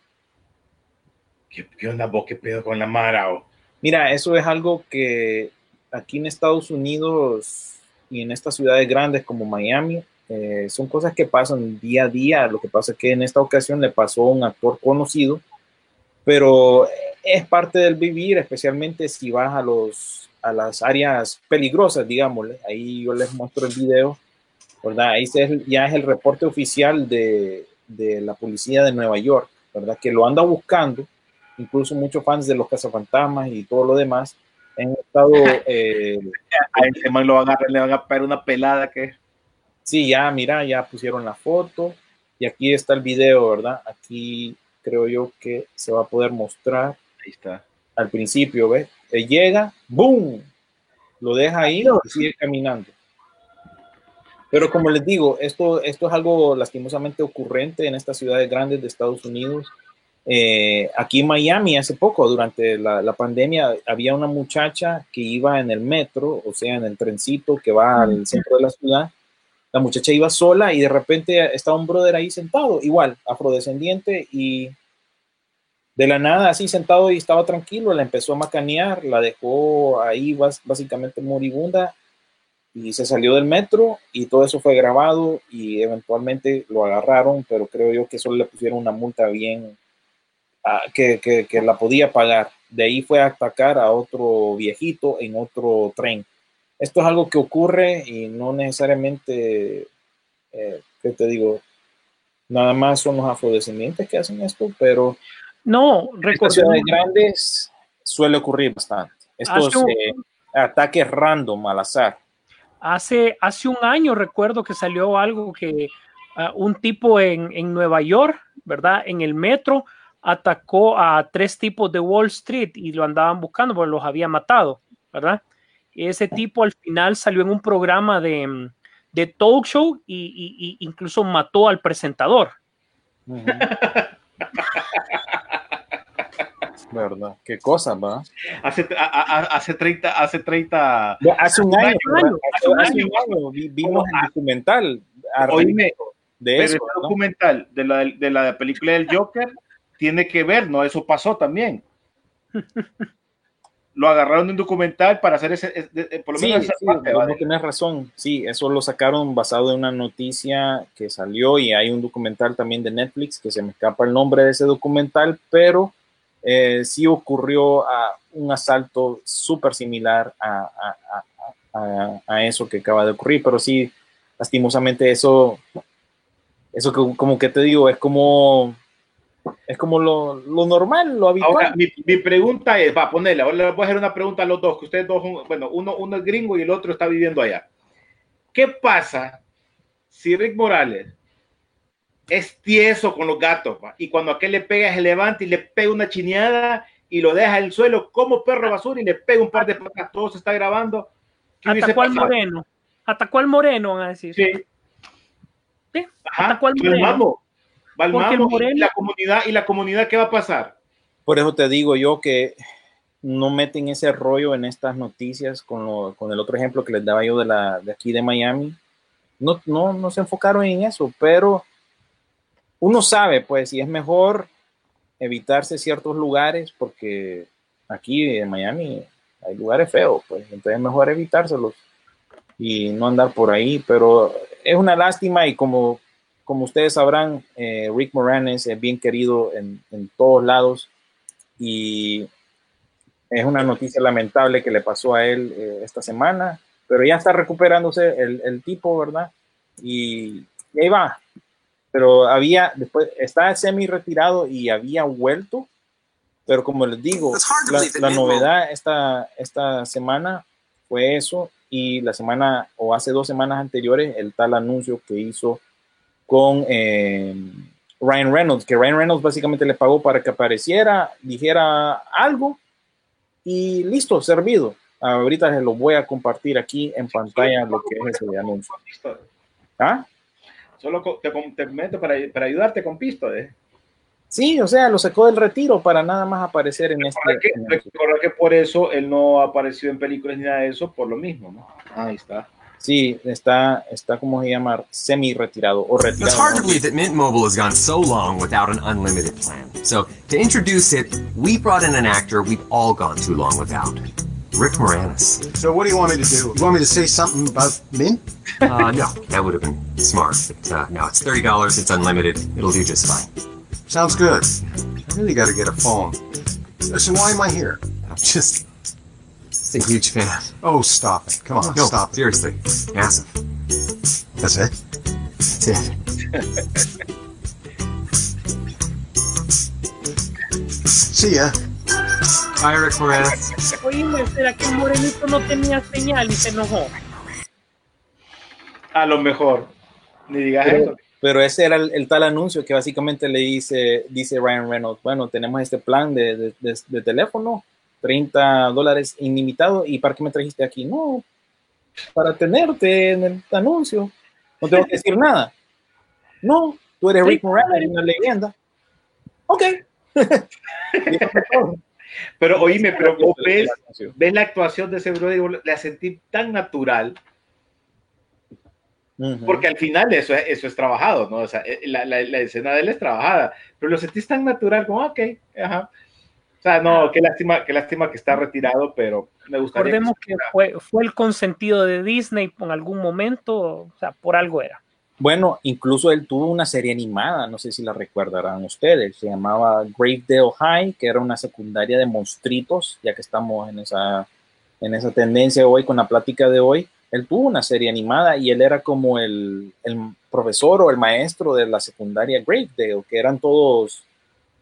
¿Qué, qué onda vos? ¿Qué pedo con la Mara? oh? Mira, eso es algo que aquí en Estados Unidos y en estas ciudades grandes como Miami, eh, son cosas que pasan día a día. Lo que pasa es que en esta ocasión le pasó a un actor conocido, pero es parte del vivir, especialmente si vas a, los, a las áreas peligrosas, digámosle. Ahí yo les muestro el video, ¿verdad? Ahí se- ya es el reporte oficial de, de la policía de Nueva York, ¿verdad? Que lo anda buscando incluso muchos fans de los cazafantasmas y todo lo demás han estado, eh, A ese man lo agarran, le van a pegar una pelada que. sí, ya, mira, ya pusieron la foto y aquí está el video, ¿verdad? Aquí creo yo que se va a poder mostrar Ahí está. al principio, ¿ves? Él llega, ¡boom! lo deja ahí y sigue caminando. Pero como les digo, esto, esto es algo lastimosamente ocurrente en estas ciudades grandes de Estados Unidos. Eh, aquí en Miami hace poco, durante la, la, pandemia, había una muchacha que iba en el metro, o sea, en el trencito que va al centro de la ciudad. La muchacha iba sola y de repente estaba un brother ahí sentado, igual, afrodescendiente, y de la nada, así sentado y estaba tranquilo, la empezó a macanear, la dejó ahí básicamente moribunda y se salió del metro y todo eso fue grabado y eventualmente lo agarraron, pero creo yo que solo le pusieron una multa bien que, que, que, la podía pagar. De ahí fue a atacar a otro viejito en otro tren. Esto es algo que ocurre y no necesariamente, eh, ¿qué te digo? Nada más son los afrodescendientes que hacen esto, pero no, en ciudades grandes suele ocurrir bastante. Estos un... eh, ataques random al azar. Hace, hace un año recuerdo que salió algo que uh, un tipo en, en, Nueva York, ¿verdad? En el metro atacó a tres tipos de Wall Street y lo andaban buscando porque los había matado, ¿verdad? Ese tipo al final salió en un programa de, de talk show y, y, y, incluso mató al presentador. Uh -huh. ¿Verdad? ¿Qué cosa, va? Hace, a, a, hace 30, hace 30... Hace un año, hace, un año, año vimos el documental. Oíme, de eso, el ¿no? documental de la, de la película del Joker tiene que ver, ¿no? Eso pasó también. lo agarraron de un documental para hacer ese, por lo menos sí, esa parte, ¿vale? tienes razón, sí, eso lo sacaron basado en una noticia que salió y hay un documental también de Netflix que se me escapa el nombre de ese documental, pero eh, sí ocurrió a un asalto súper similar a, a, a, a, eso que acaba de ocurrir, pero sí, lastimosamente eso, eso que, como que te digo, es como es como lo, lo, normal, lo habitual. Ahora, mi, mi, pregunta es, va a ponerle, ahora les voy a hacer una pregunta a los dos, que ustedes dos, bueno, uno, uno es gringo y el otro está viviendo allá. ¿Qué pasa si Rick Morales es tieso con los gatos pa? y cuando aquel le pega se levanta y le pega una chineada y lo deja en el suelo como perro basura y le pega un par de patas, todo se está grabando? ¿Atacó al moreno? ¿Atacó al moreno? Van a decir. Sí. ¿Sí? ¿Atacó al moreno? va Moreno... y la comunidad y la comunidad qué va a pasar por eso te digo yo que no meten ese rollo en estas noticias con, lo, con el otro ejemplo que les daba yo de la de aquí de Miami. No, no, no se enfocaron en eso pero uno sabe pues si es mejor evitarse ciertos lugares porque aquí en Miami hay lugares feos pues entonces es mejor evitárselos y no andar por ahí pero es una lástima y como como ustedes sabrán, eh, Rick Moranes es bien querido en, en, todos lados y es una noticia lamentable que le pasó a él eh, esta semana, pero ya está recuperándose el, el tipo, ¿verdad? Y, y, ahí va. Pero había, después, está semi retirado y había vuelto, pero como les digo, la, la novedad esta, esta semana fue eso y la semana o hace dos semanas anteriores el tal anuncio que hizo con eh, Ryan Reynolds, que Ryan Reynolds básicamente le pagó para que apareciera, dijera algo y listo, servido. Ahorita se lo voy a compartir aquí en pantalla lo que es ese anuncio. ¿Ah? Solo te, te meto para, para, ayudarte con pisto, ¿eh? Sí, o sea, lo sacó del retiro para nada más aparecer en este. Que, en que por eso él no apareció en películas ni nada de eso, por lo mismo, ¿no? Ahí está. Sí, está, está como se llama, semi-retirado o retirado. It's hard to believe that Mint Mobile has gone so long without an unlimited plan. So to introduce it, we brought in an actor we've all gone too long without. Rick Moranis. So what do you want me to do? You want me to say something about Mint? Uh, no, that would have been smart. But, uh, no, it's $30, it's unlimited. It'll do just fine. Sounds good. I really got to get a phone. So why am I here? I'm just just a huge fan. Oh, stop it. Come on, no, stop seriously. it. Massive. That's it? That's it. (laughs) See ya. Bye, Rick Moranis. Oíme, ¿será que el morenito no tenía señal y se enojó? A lo mejor. Ni digas pero, eso. Pero ese era el, el, tal anuncio que básicamente le dice, dice Ryan Reynolds, bueno, tenemos este plan de, de, de, de teléfono, 30 dólares ilimitado. ¿Y para qué me trajiste aquí? No, para tenerte en el anuncio. No tengo que decir nada. No, tú eres Rick Moranis, una leyenda. Ok. (laughs) Pero oíme, pero ves, ves la actuación de ese brother la sentí tan natural. Porque al final eso, es- eso es trabajado, ¿no? O sea, eh, la, la- la escena de él es trabajada, pero lo sentís tan natural como, ok, ajá. Sea, no, qué lástima, qué lástima que está retirado, pero me gustaría. Recordemos que fue, fue el consentido de Disney en algún momento, o sea, por algo era. Bueno, incluso él tuvo una serie animada, no sé si la recordarán ustedes, se llamaba Gravedale High, que era una secundaria de monstruitos, ya que estamos en esa, en esa tendencia hoy con la plática de hoy. Él tuvo una serie animada y él era como el, el profesor o el maestro de la secundaria Gravedale, que eran todos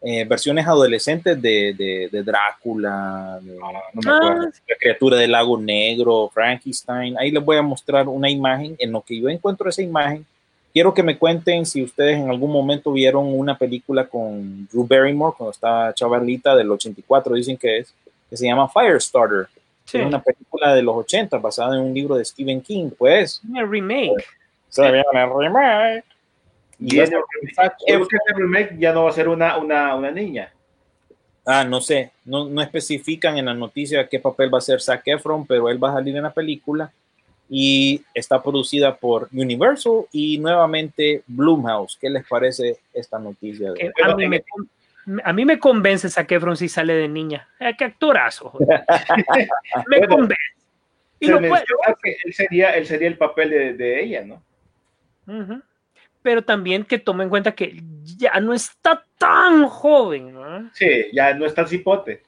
eh, versiones adolescentes de, de- de Drácula, de- no me acuerdo, Ah. la criatura del lago negro, Frankenstein. Ahí les voy a mostrar una imagen. En lo que yo encuentro esa imagen, quiero que me cuenten si ustedes en algún momento vieron una película con Drew Barrymore cuando estaba chavalita del 84, dicen que es, que se llama Firestarter. Sí. Es una película de los 80 basada en un libro de Stephen King, pues. El remake. Se viene remake. Y Viene esta- el remake. Creo que este remake ya no va a ser una, una, una niña. Ah, no sé, no, no especifican en la noticia qué papel va a ser Zac Efron, pero él va a salir en la película y está producida por Universal y nuevamente Blumhouse. ¿Qué les parece esta noticia? Que a, mí me, a mí me convence Zac Efron si sale de niña. Eh, ¡Qué actorazo! (laughs) me Bueno, convence. Y Se lo puede- menciona que él sería, él sería el papel de, de ella, ¿no? Ujú. Pero también que tome en cuenta que ya no está tan joven, ¿no? Sí, ya no es tan cipote.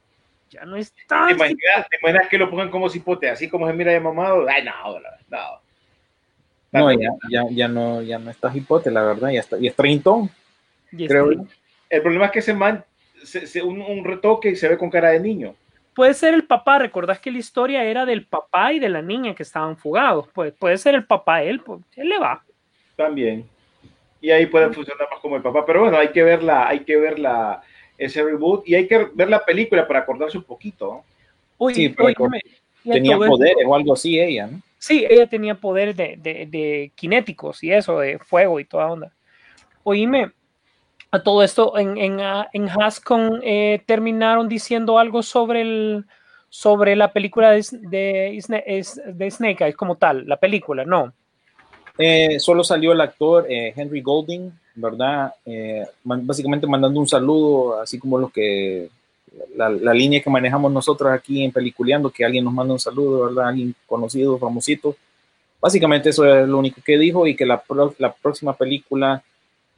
Ya no es ¿Te tan... imaginas, te imaginas que lo pongan como cipote, así como se mira de mamado? Ay, no, no. no. No, ya, ya, ya no, ya no está hipote, la verdad, ya está, y es treintón, Y creo yo. El problema es que ese man, se, se- un, un retoque y se ve con cara de niño. Puede ser el papá, recordás que la historia era del papá y de la niña que estaban fugados. Pues puede ser el papá, él, pues, él le va. También. Y ahí puede funcionar más como el papá. Pero bueno, hay que verla, hay que verla ese reboot y hay que ver la película para acordarse un poquito. Oye, Sí, a tenía poderes o algo así ella, ¿no? Sí, ella tenía poderes de, de, de cinéticos y eso, de fuego y toda onda. Oíme, a todo esto, en, en, ah, en Hascon eh, terminaron diciendo algo sobre el sobre la película de, de, de Snake Eyes como tal, la película, no. Eh, solo salió el actor eh, Henry Golding, ¿verdad? Eh, básicamente mandando un saludo, así como lo que la, línea que manejamos nosotros aquí en Peliculeando, que alguien nos manda un saludo, ¿verdad? Alguien conocido, famosito. Básicamente eso es lo único que dijo y que la, la próxima película,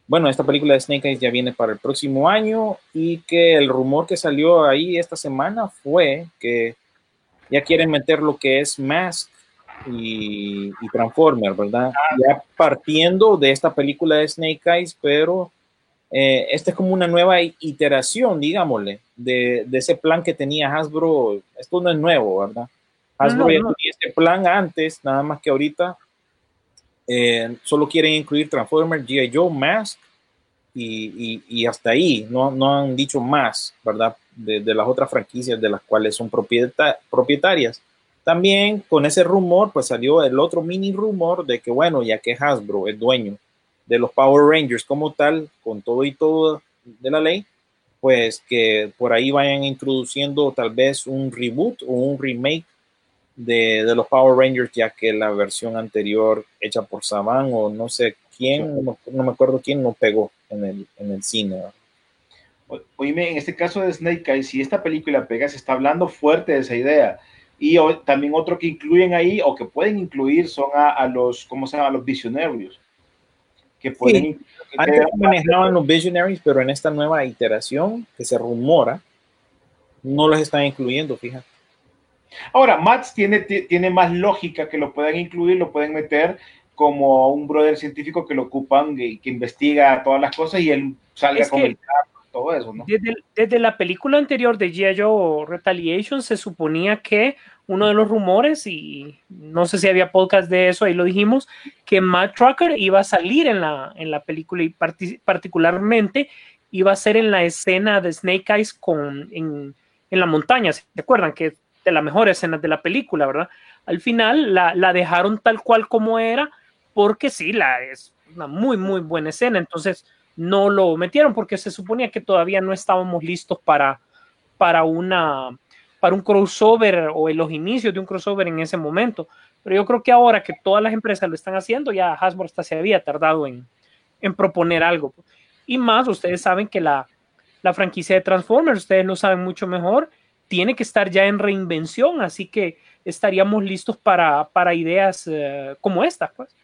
bueno, esta película de Snake Eyes ya viene para el próximo año y que el rumor que salió ahí esta semana fue que ya quieren meter lo que es Mask y, y Transformer, ¿verdad? Ya partiendo de esta película de Snake Eyes, pero eh, esta es como una nueva iteración, digámosle, de, de ese plan que tenía Hasbro. Esto no es nuevo, ¿verdad? Hasbro No, no. tenía este plan antes, nada más que ahorita eh, solo quieren incluir Transformer, G.I. Joe, Mask y, y- y hasta ahí, no, no han dicho más, ¿verdad? De, de las otras franquicias de las cuales son propieta- propietarias. También con ese rumor, pues salió el otro mini rumor de que, bueno, ya que Hasbro es dueño de los Power Rangers como tal, con todo y todo de la ley, pues que por ahí vayan introduciendo tal vez un reboot o un remake de, de los Power Rangers, ya que la versión anterior hecha por Saban o no sé quién, no, no me acuerdo quién, no pegó en el, en el cine. Oíme, en este caso de Snake Eyes, si esta película pega, se está hablando fuerte de esa idea. Y o- también otro que incluyen ahí, o que pueden incluir, son a, a los, ¿cómo se llama? A los visionarios. Que pueden Sí. Antes manejaban los Visionaries, pero en esta nueva iteración que se rumora, no los están incluyendo, fíjate. Ahora, Mats tiene, ti- tiene más lógica que lo puedan incluir, lo pueden meter como un brother científico que lo ocupan y que investiga todas las cosas y él salga Es con que- el carro, todo eso, ¿no? Desde, la película anterior de G.I. Retaliation se suponía que uno de los rumores, y no sé si había podcast de eso, ahí lo dijimos, que Matt Trucker iba a salir en la, en la película y parti- particularmente iba a ser en la escena de Snake Eyes con, en, en la montaña, ¿se acuerdan? Que de las mejores escenas de la película, ¿verdad? Al final la, la dejaron tal cual como era, porque sí, la, es una muy, muy buena escena, entonces no lo metieron porque se suponía que todavía no estábamos listos para, para, una, para un crossover o en los inicios de un crossover en ese momento. Pero yo creo que ahora que todas las empresas lo están haciendo, ya Hasbro hasta se había tardado en, en proponer algo. Y más, ustedes saben que la, la franquicia de Transformers, ustedes lo saben mucho mejor, tiene que estar ya en reinvención, así que estaríamos listos para, para ideas eh, como esta. Pues.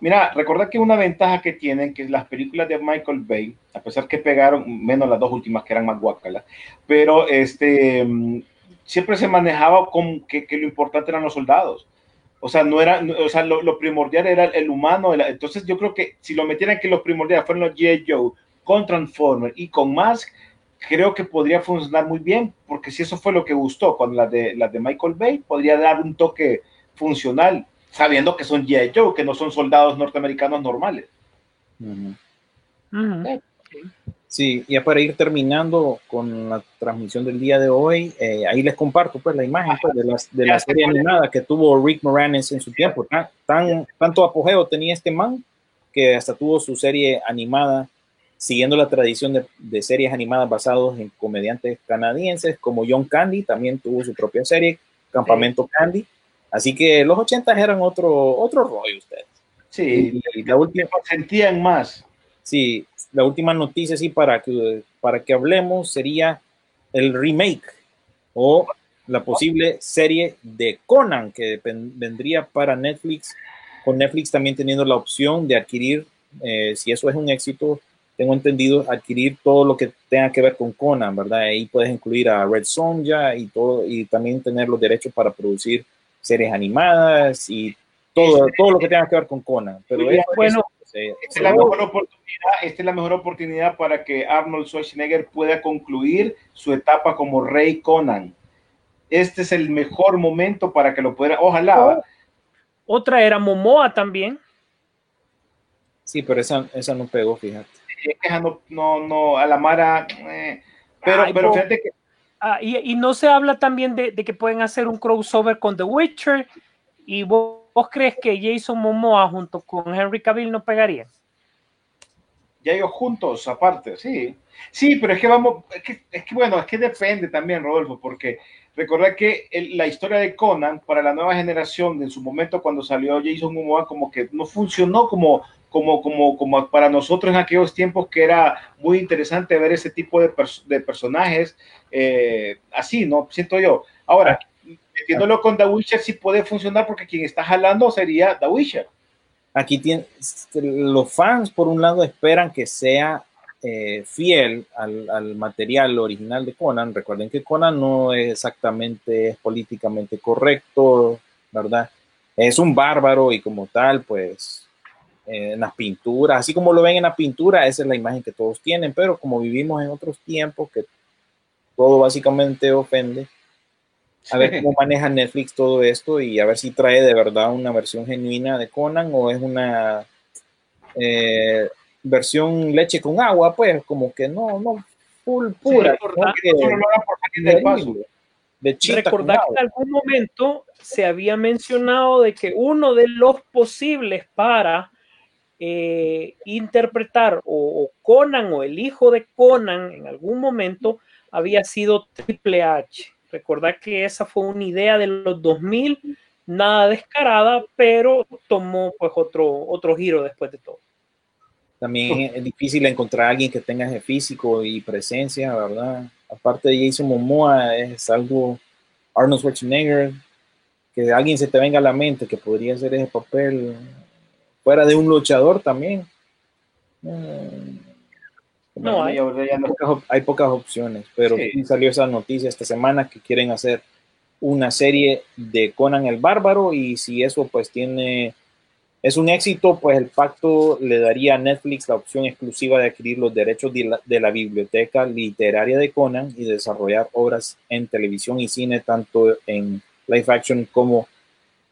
Mira, recordad que una ventaja que tienen, que las películas de Michael Bay, a pesar que pegaron, menos las dos últimas que eran más guacalas, pero este, mm, siempre se manejaba con que, que lo importante eran los soldados. O sea, no era, o sea, lo, lo primordial era el humano. el- entonces, yo creo que si lo metieran que los primordiales fueron los G.I. Joe con Transformers y con Mask, creo que podría funcionar muy bien, porque si eso fue lo que gustó con las de, las de Michael Bay, podría dar un toque funcional, sabiendo que son G.I. Joe, que no son soldados norteamericanos normales. Ujú. Ujú. Sí, ya para ir terminando con la transmisión del día de hoy, eh, ahí les comparto pues la imagen pues, de, las- de la serie animada que tuvo Rick Moranis en su tiempo. Tan, tan- tanto apogeo tenía este man que hasta tuvo su serie animada siguiendo la tradición de, de series animadas basadas en comediantes canadienses como John Candy, también tuvo su propia serie, Campamento Candy. Así que los 80 eran otro, otro rollo ustedes. Sí, Y la última, sentían más. Sí, la última noticia, sí, para que, para que hablemos sería el remake o la posible serie de Conan que vendría para Netflix, con Netflix también teniendo la opción de adquirir, eh, si eso es un éxito, tengo entendido, adquirir todo lo que tenga que ver con Conan, ¿verdad? Ahí puedes incluir a Red Sonja y todo, y también tener los derechos para producir series animadas y todo, todo lo que tenga que ver con Conan. Pero Muy bien, eso- bueno, se- Esta se- es la mejor oportunidad, esta es la mejor oportunidad para que Arnold Schwarzenegger pueda concluir su etapa como Rey Conan. Este es el mejor momento para que lo pueda, ojalá. Otra era Momoa también. Sí, pero esa, esa no pegó, fíjate. Es que esa no, no, no, a la Mara, eh, pero, Ay, pero fíjate que Ah, y, no se habla también de, que pueden hacer un crossover con The Witcher. ¿Y vos, crees que Jason Momoa junto con Henry Cavill no pegarían? ya ellos juntos, aparte, sí. Sí, pero es que vamos, es que, es que bueno, es que depende también, Rodolfo, porque recordad que la historia de Conan para la nueva generación, en su momento cuando salió Jason Momoa, como que no funcionó como, como, como, como para nosotros en aquellos tiempos que era muy interesante ver ese tipo de, pers- de personajes eh, así, ¿no? Siento yo. Ahora, metiéndolo con The Witcher sí puede funcionar porque quien está jalando sería The Witcher. Aquí tiene, los fans, por un lado, esperan que sea eh, fiel al, al material original de Conan. Recuerden que Conan no es exactamente es políticamente correcto, ¿verdad? Es un bárbaro y como tal, pues en las pinturas, así como lo ven en la pintura, esa es la imagen que todos tienen, pero como vivimos en otros tiempos que todo básicamente ofende, a ver cómo maneja Netflix todo esto y a ver si trae de verdad una versión genuina de Conan o es una eh, versión leche con agua, pues como que no, no, full pura. De Recordar que en algún momento se había mencionado de que uno de los posibles para eh, interpretar o, Conan o el hijo de Conan en algún momento había sido Triple H. Recordar que esa fue una idea de los 2000, nada descarada, pero tomó pues otro, otro giro después de todo. También es difícil encontrar a alguien que tenga ese físico y presencia, ¿verdad? Aparte de Jason Momoa, es algo Arnold Schwarzenegger, que alguien se te venga a la mente que podría hacer ese papel fuera de un luchador también. Eh, No, hay, no- pocas hay pocas opciones, pero sí salió esa noticia esta semana que quieren hacer una serie de Conan el Bárbaro y si eso pues tiene es un éxito, pues el pacto le daría a Netflix la opción exclusiva de adquirir los derechos de la, de la biblioteca literaria de Conan y desarrollar obras en televisión y cine, tanto en live action como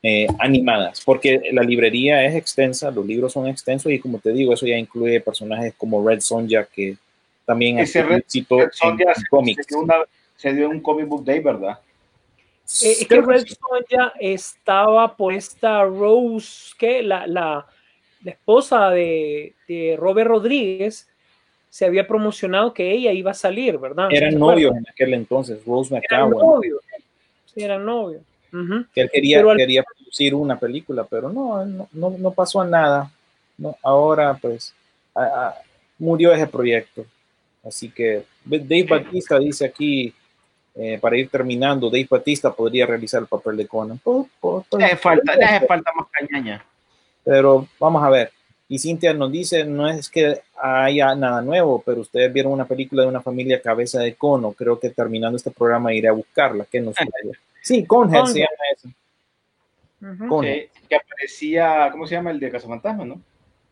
eh, animadas, porque la librería es extensa, los libros son extensos y como te digo, eso ya incluye personajes como Red Sonja, que también Red- éxito Red Sonja en se- cómics. se dio una, se dio un comic book day, ¿verdad? Eh, es que Red Sonja estaba puesta Rose, que la, la, la esposa de, de Robert Rodríguez, se había promocionado que ella iba a salir, ¿verdad? Eran ¿Se novios en aquel entonces, Rose Eran McGowan. novios. Sí, eran novios. Que él quería, al- quería producir una película, pero no, no, no, no pasó nada. No, ahora, pues, a- a- murió ese proyecto. Así que Dave Batista dice aquí, eh, para ir terminando, Dave Batista podría realizar el papel de Conan. Po- po- po- Le hace falta, le hace falta más cañaña. Pero vamos a ver. Y Cintia nos dice, no es que haya nada nuevo, pero ustedes vieron una película de una familia cabeza de cono. Creo que terminando este programa iré a buscarla. ¿Qué nos? (laughs) Sí, Conhead se llama eso. Ujú. Conehead. Que, que aparecía, ¿cómo se llama? El de Cazafantasma, ¿no?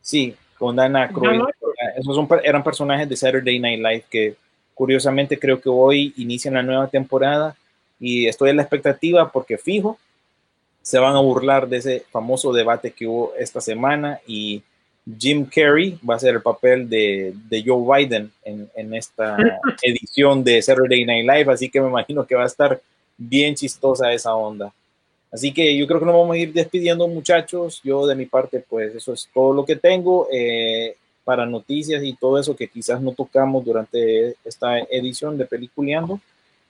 Sí, con Dan Aykroyd. Dan Aykroyd. Esos son, eran personajes de Saturday Night Live que curiosamente creo que hoy inician la nueva temporada y estoy en la expectativa porque fijo se van a burlar de ese famoso debate que hubo esta semana y Jim Carrey va a ser el papel de, de Joe Biden en, en esta (laughs) edición de Saturday Night Live, así que me imagino que va a estar bien chistosa esa onda. Así que yo creo que nos vamos a ir despidiendo, muchachos. Yo de mi parte, pues eso es todo lo que tengo eh, para noticias y todo eso que quizás no tocamos durante esta edición de Peliculeando.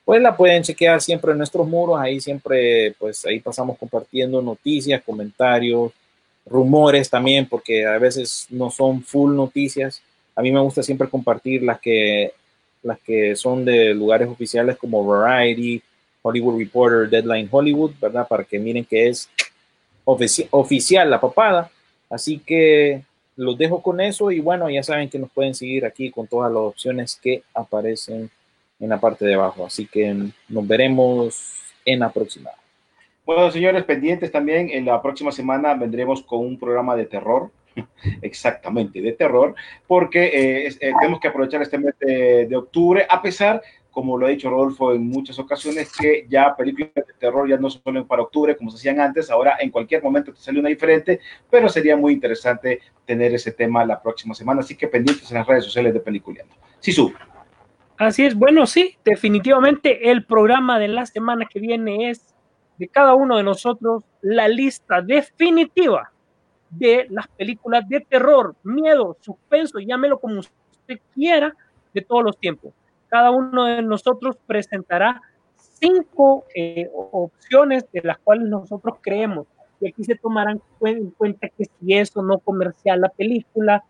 Pues la pueden chequear siempre en nuestros muros. Ahí siempre, pues ahí pasamos compartiendo noticias, comentarios, rumores también, porque a veces no son full noticias. A mí me gusta siempre compartir las que, las que son de lugares oficiales como Variety, Hollywood Reporter, Deadline Hollywood, ¿verdad? Para que miren que es ofici- oficial la papada. Así que los dejo con eso y bueno, ya saben que nos pueden seguir aquí con todas las opciones que aparecen en la parte de abajo. Así que nos veremos en la. Bueno, señores, pendientes también. En la próxima semana vendremos con un programa de terror. (laughs) Exactamente, de terror, porque eh, eh, tenemos que aprovechar este mes de, octubre, a pesar, como lo ha dicho Rodolfo en muchas ocasiones, que ya películas de terror ya no ponen para octubre como se hacían antes, ahora en cualquier momento te sale una diferente, pero sería muy interesante tener ese tema la próxima semana, así que pendientes en las redes sociales de Peliculeando. Sí, su. Así es, bueno, sí, definitivamente el programa de la semana que viene es de cada uno de nosotros la lista definitiva de las películas de terror, miedo, suspenso, llámelo como usted quiera, de todos los tiempos. Cada uno de nosotros presentará cinco eh, opciones de las cuales nosotros creemos. Y aquí se tomarán en cuenta que si es o no comercial la película,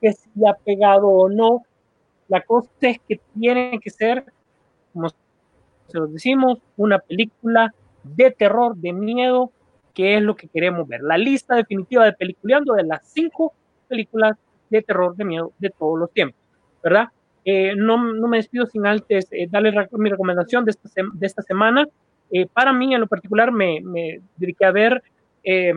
que si ha pegado o no, la cosa es que tiene que ser, como se los decimos, una película de terror, de miedo, que es lo que queremos ver. La lista definitiva de Peliculeando de las cinco películas de terror, de miedo de todos los tiempos, ¿verdad? Eh, no, no me despido sin antes eh, mi recomendación de esta, de esta semana. Eh, para mí, en lo particular, me, me dediqué a ver eh,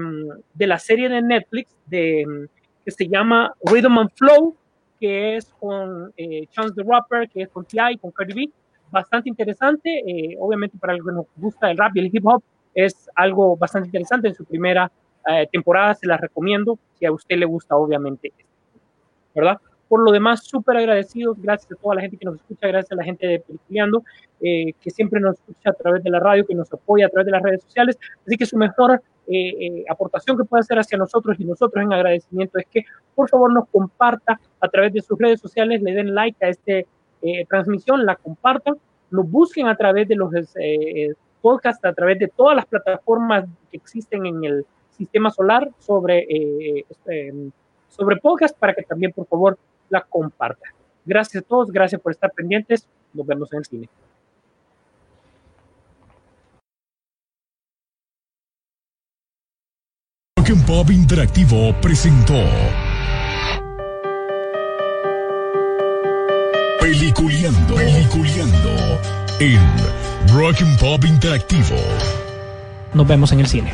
de la serie de Netflix de, que se llama Rhythm and Flow, que es con eh, Chance the Rapper, que es con T.I., con Cardi B. Bastante interesante, eh, obviamente para los que nos gusta el rap y el hip hop, es algo bastante interesante. En su primera eh, temporada se la recomiendo, si a usted le gusta, obviamente, ¿verdad? Por lo demás, súper agradecidos, gracias a toda la gente que nos escucha, gracias a la gente de Peliculeando, eh, que siempre nos escucha a través de la radio, que nos apoya a través de las redes sociales. Así que su mejor eh, eh, aportación que puede hacer hacia nosotros y nosotros en agradecimiento es que por favor nos comparta a través de sus redes sociales, le den like a esta eh, transmisión, la compartan, nos busquen a través de los eh, podcasts, a través de todas las plataformas que existen en el sistema solar sobre, eh, este, sobre podcast para que también por favor la compartan. Gracias a todos, gracias por estar pendientes, nos vemos en el cine. Interactivo presentó Peliculeando, Peliculeando en Rock and Pop Interactivo. Nos vemos en el cine.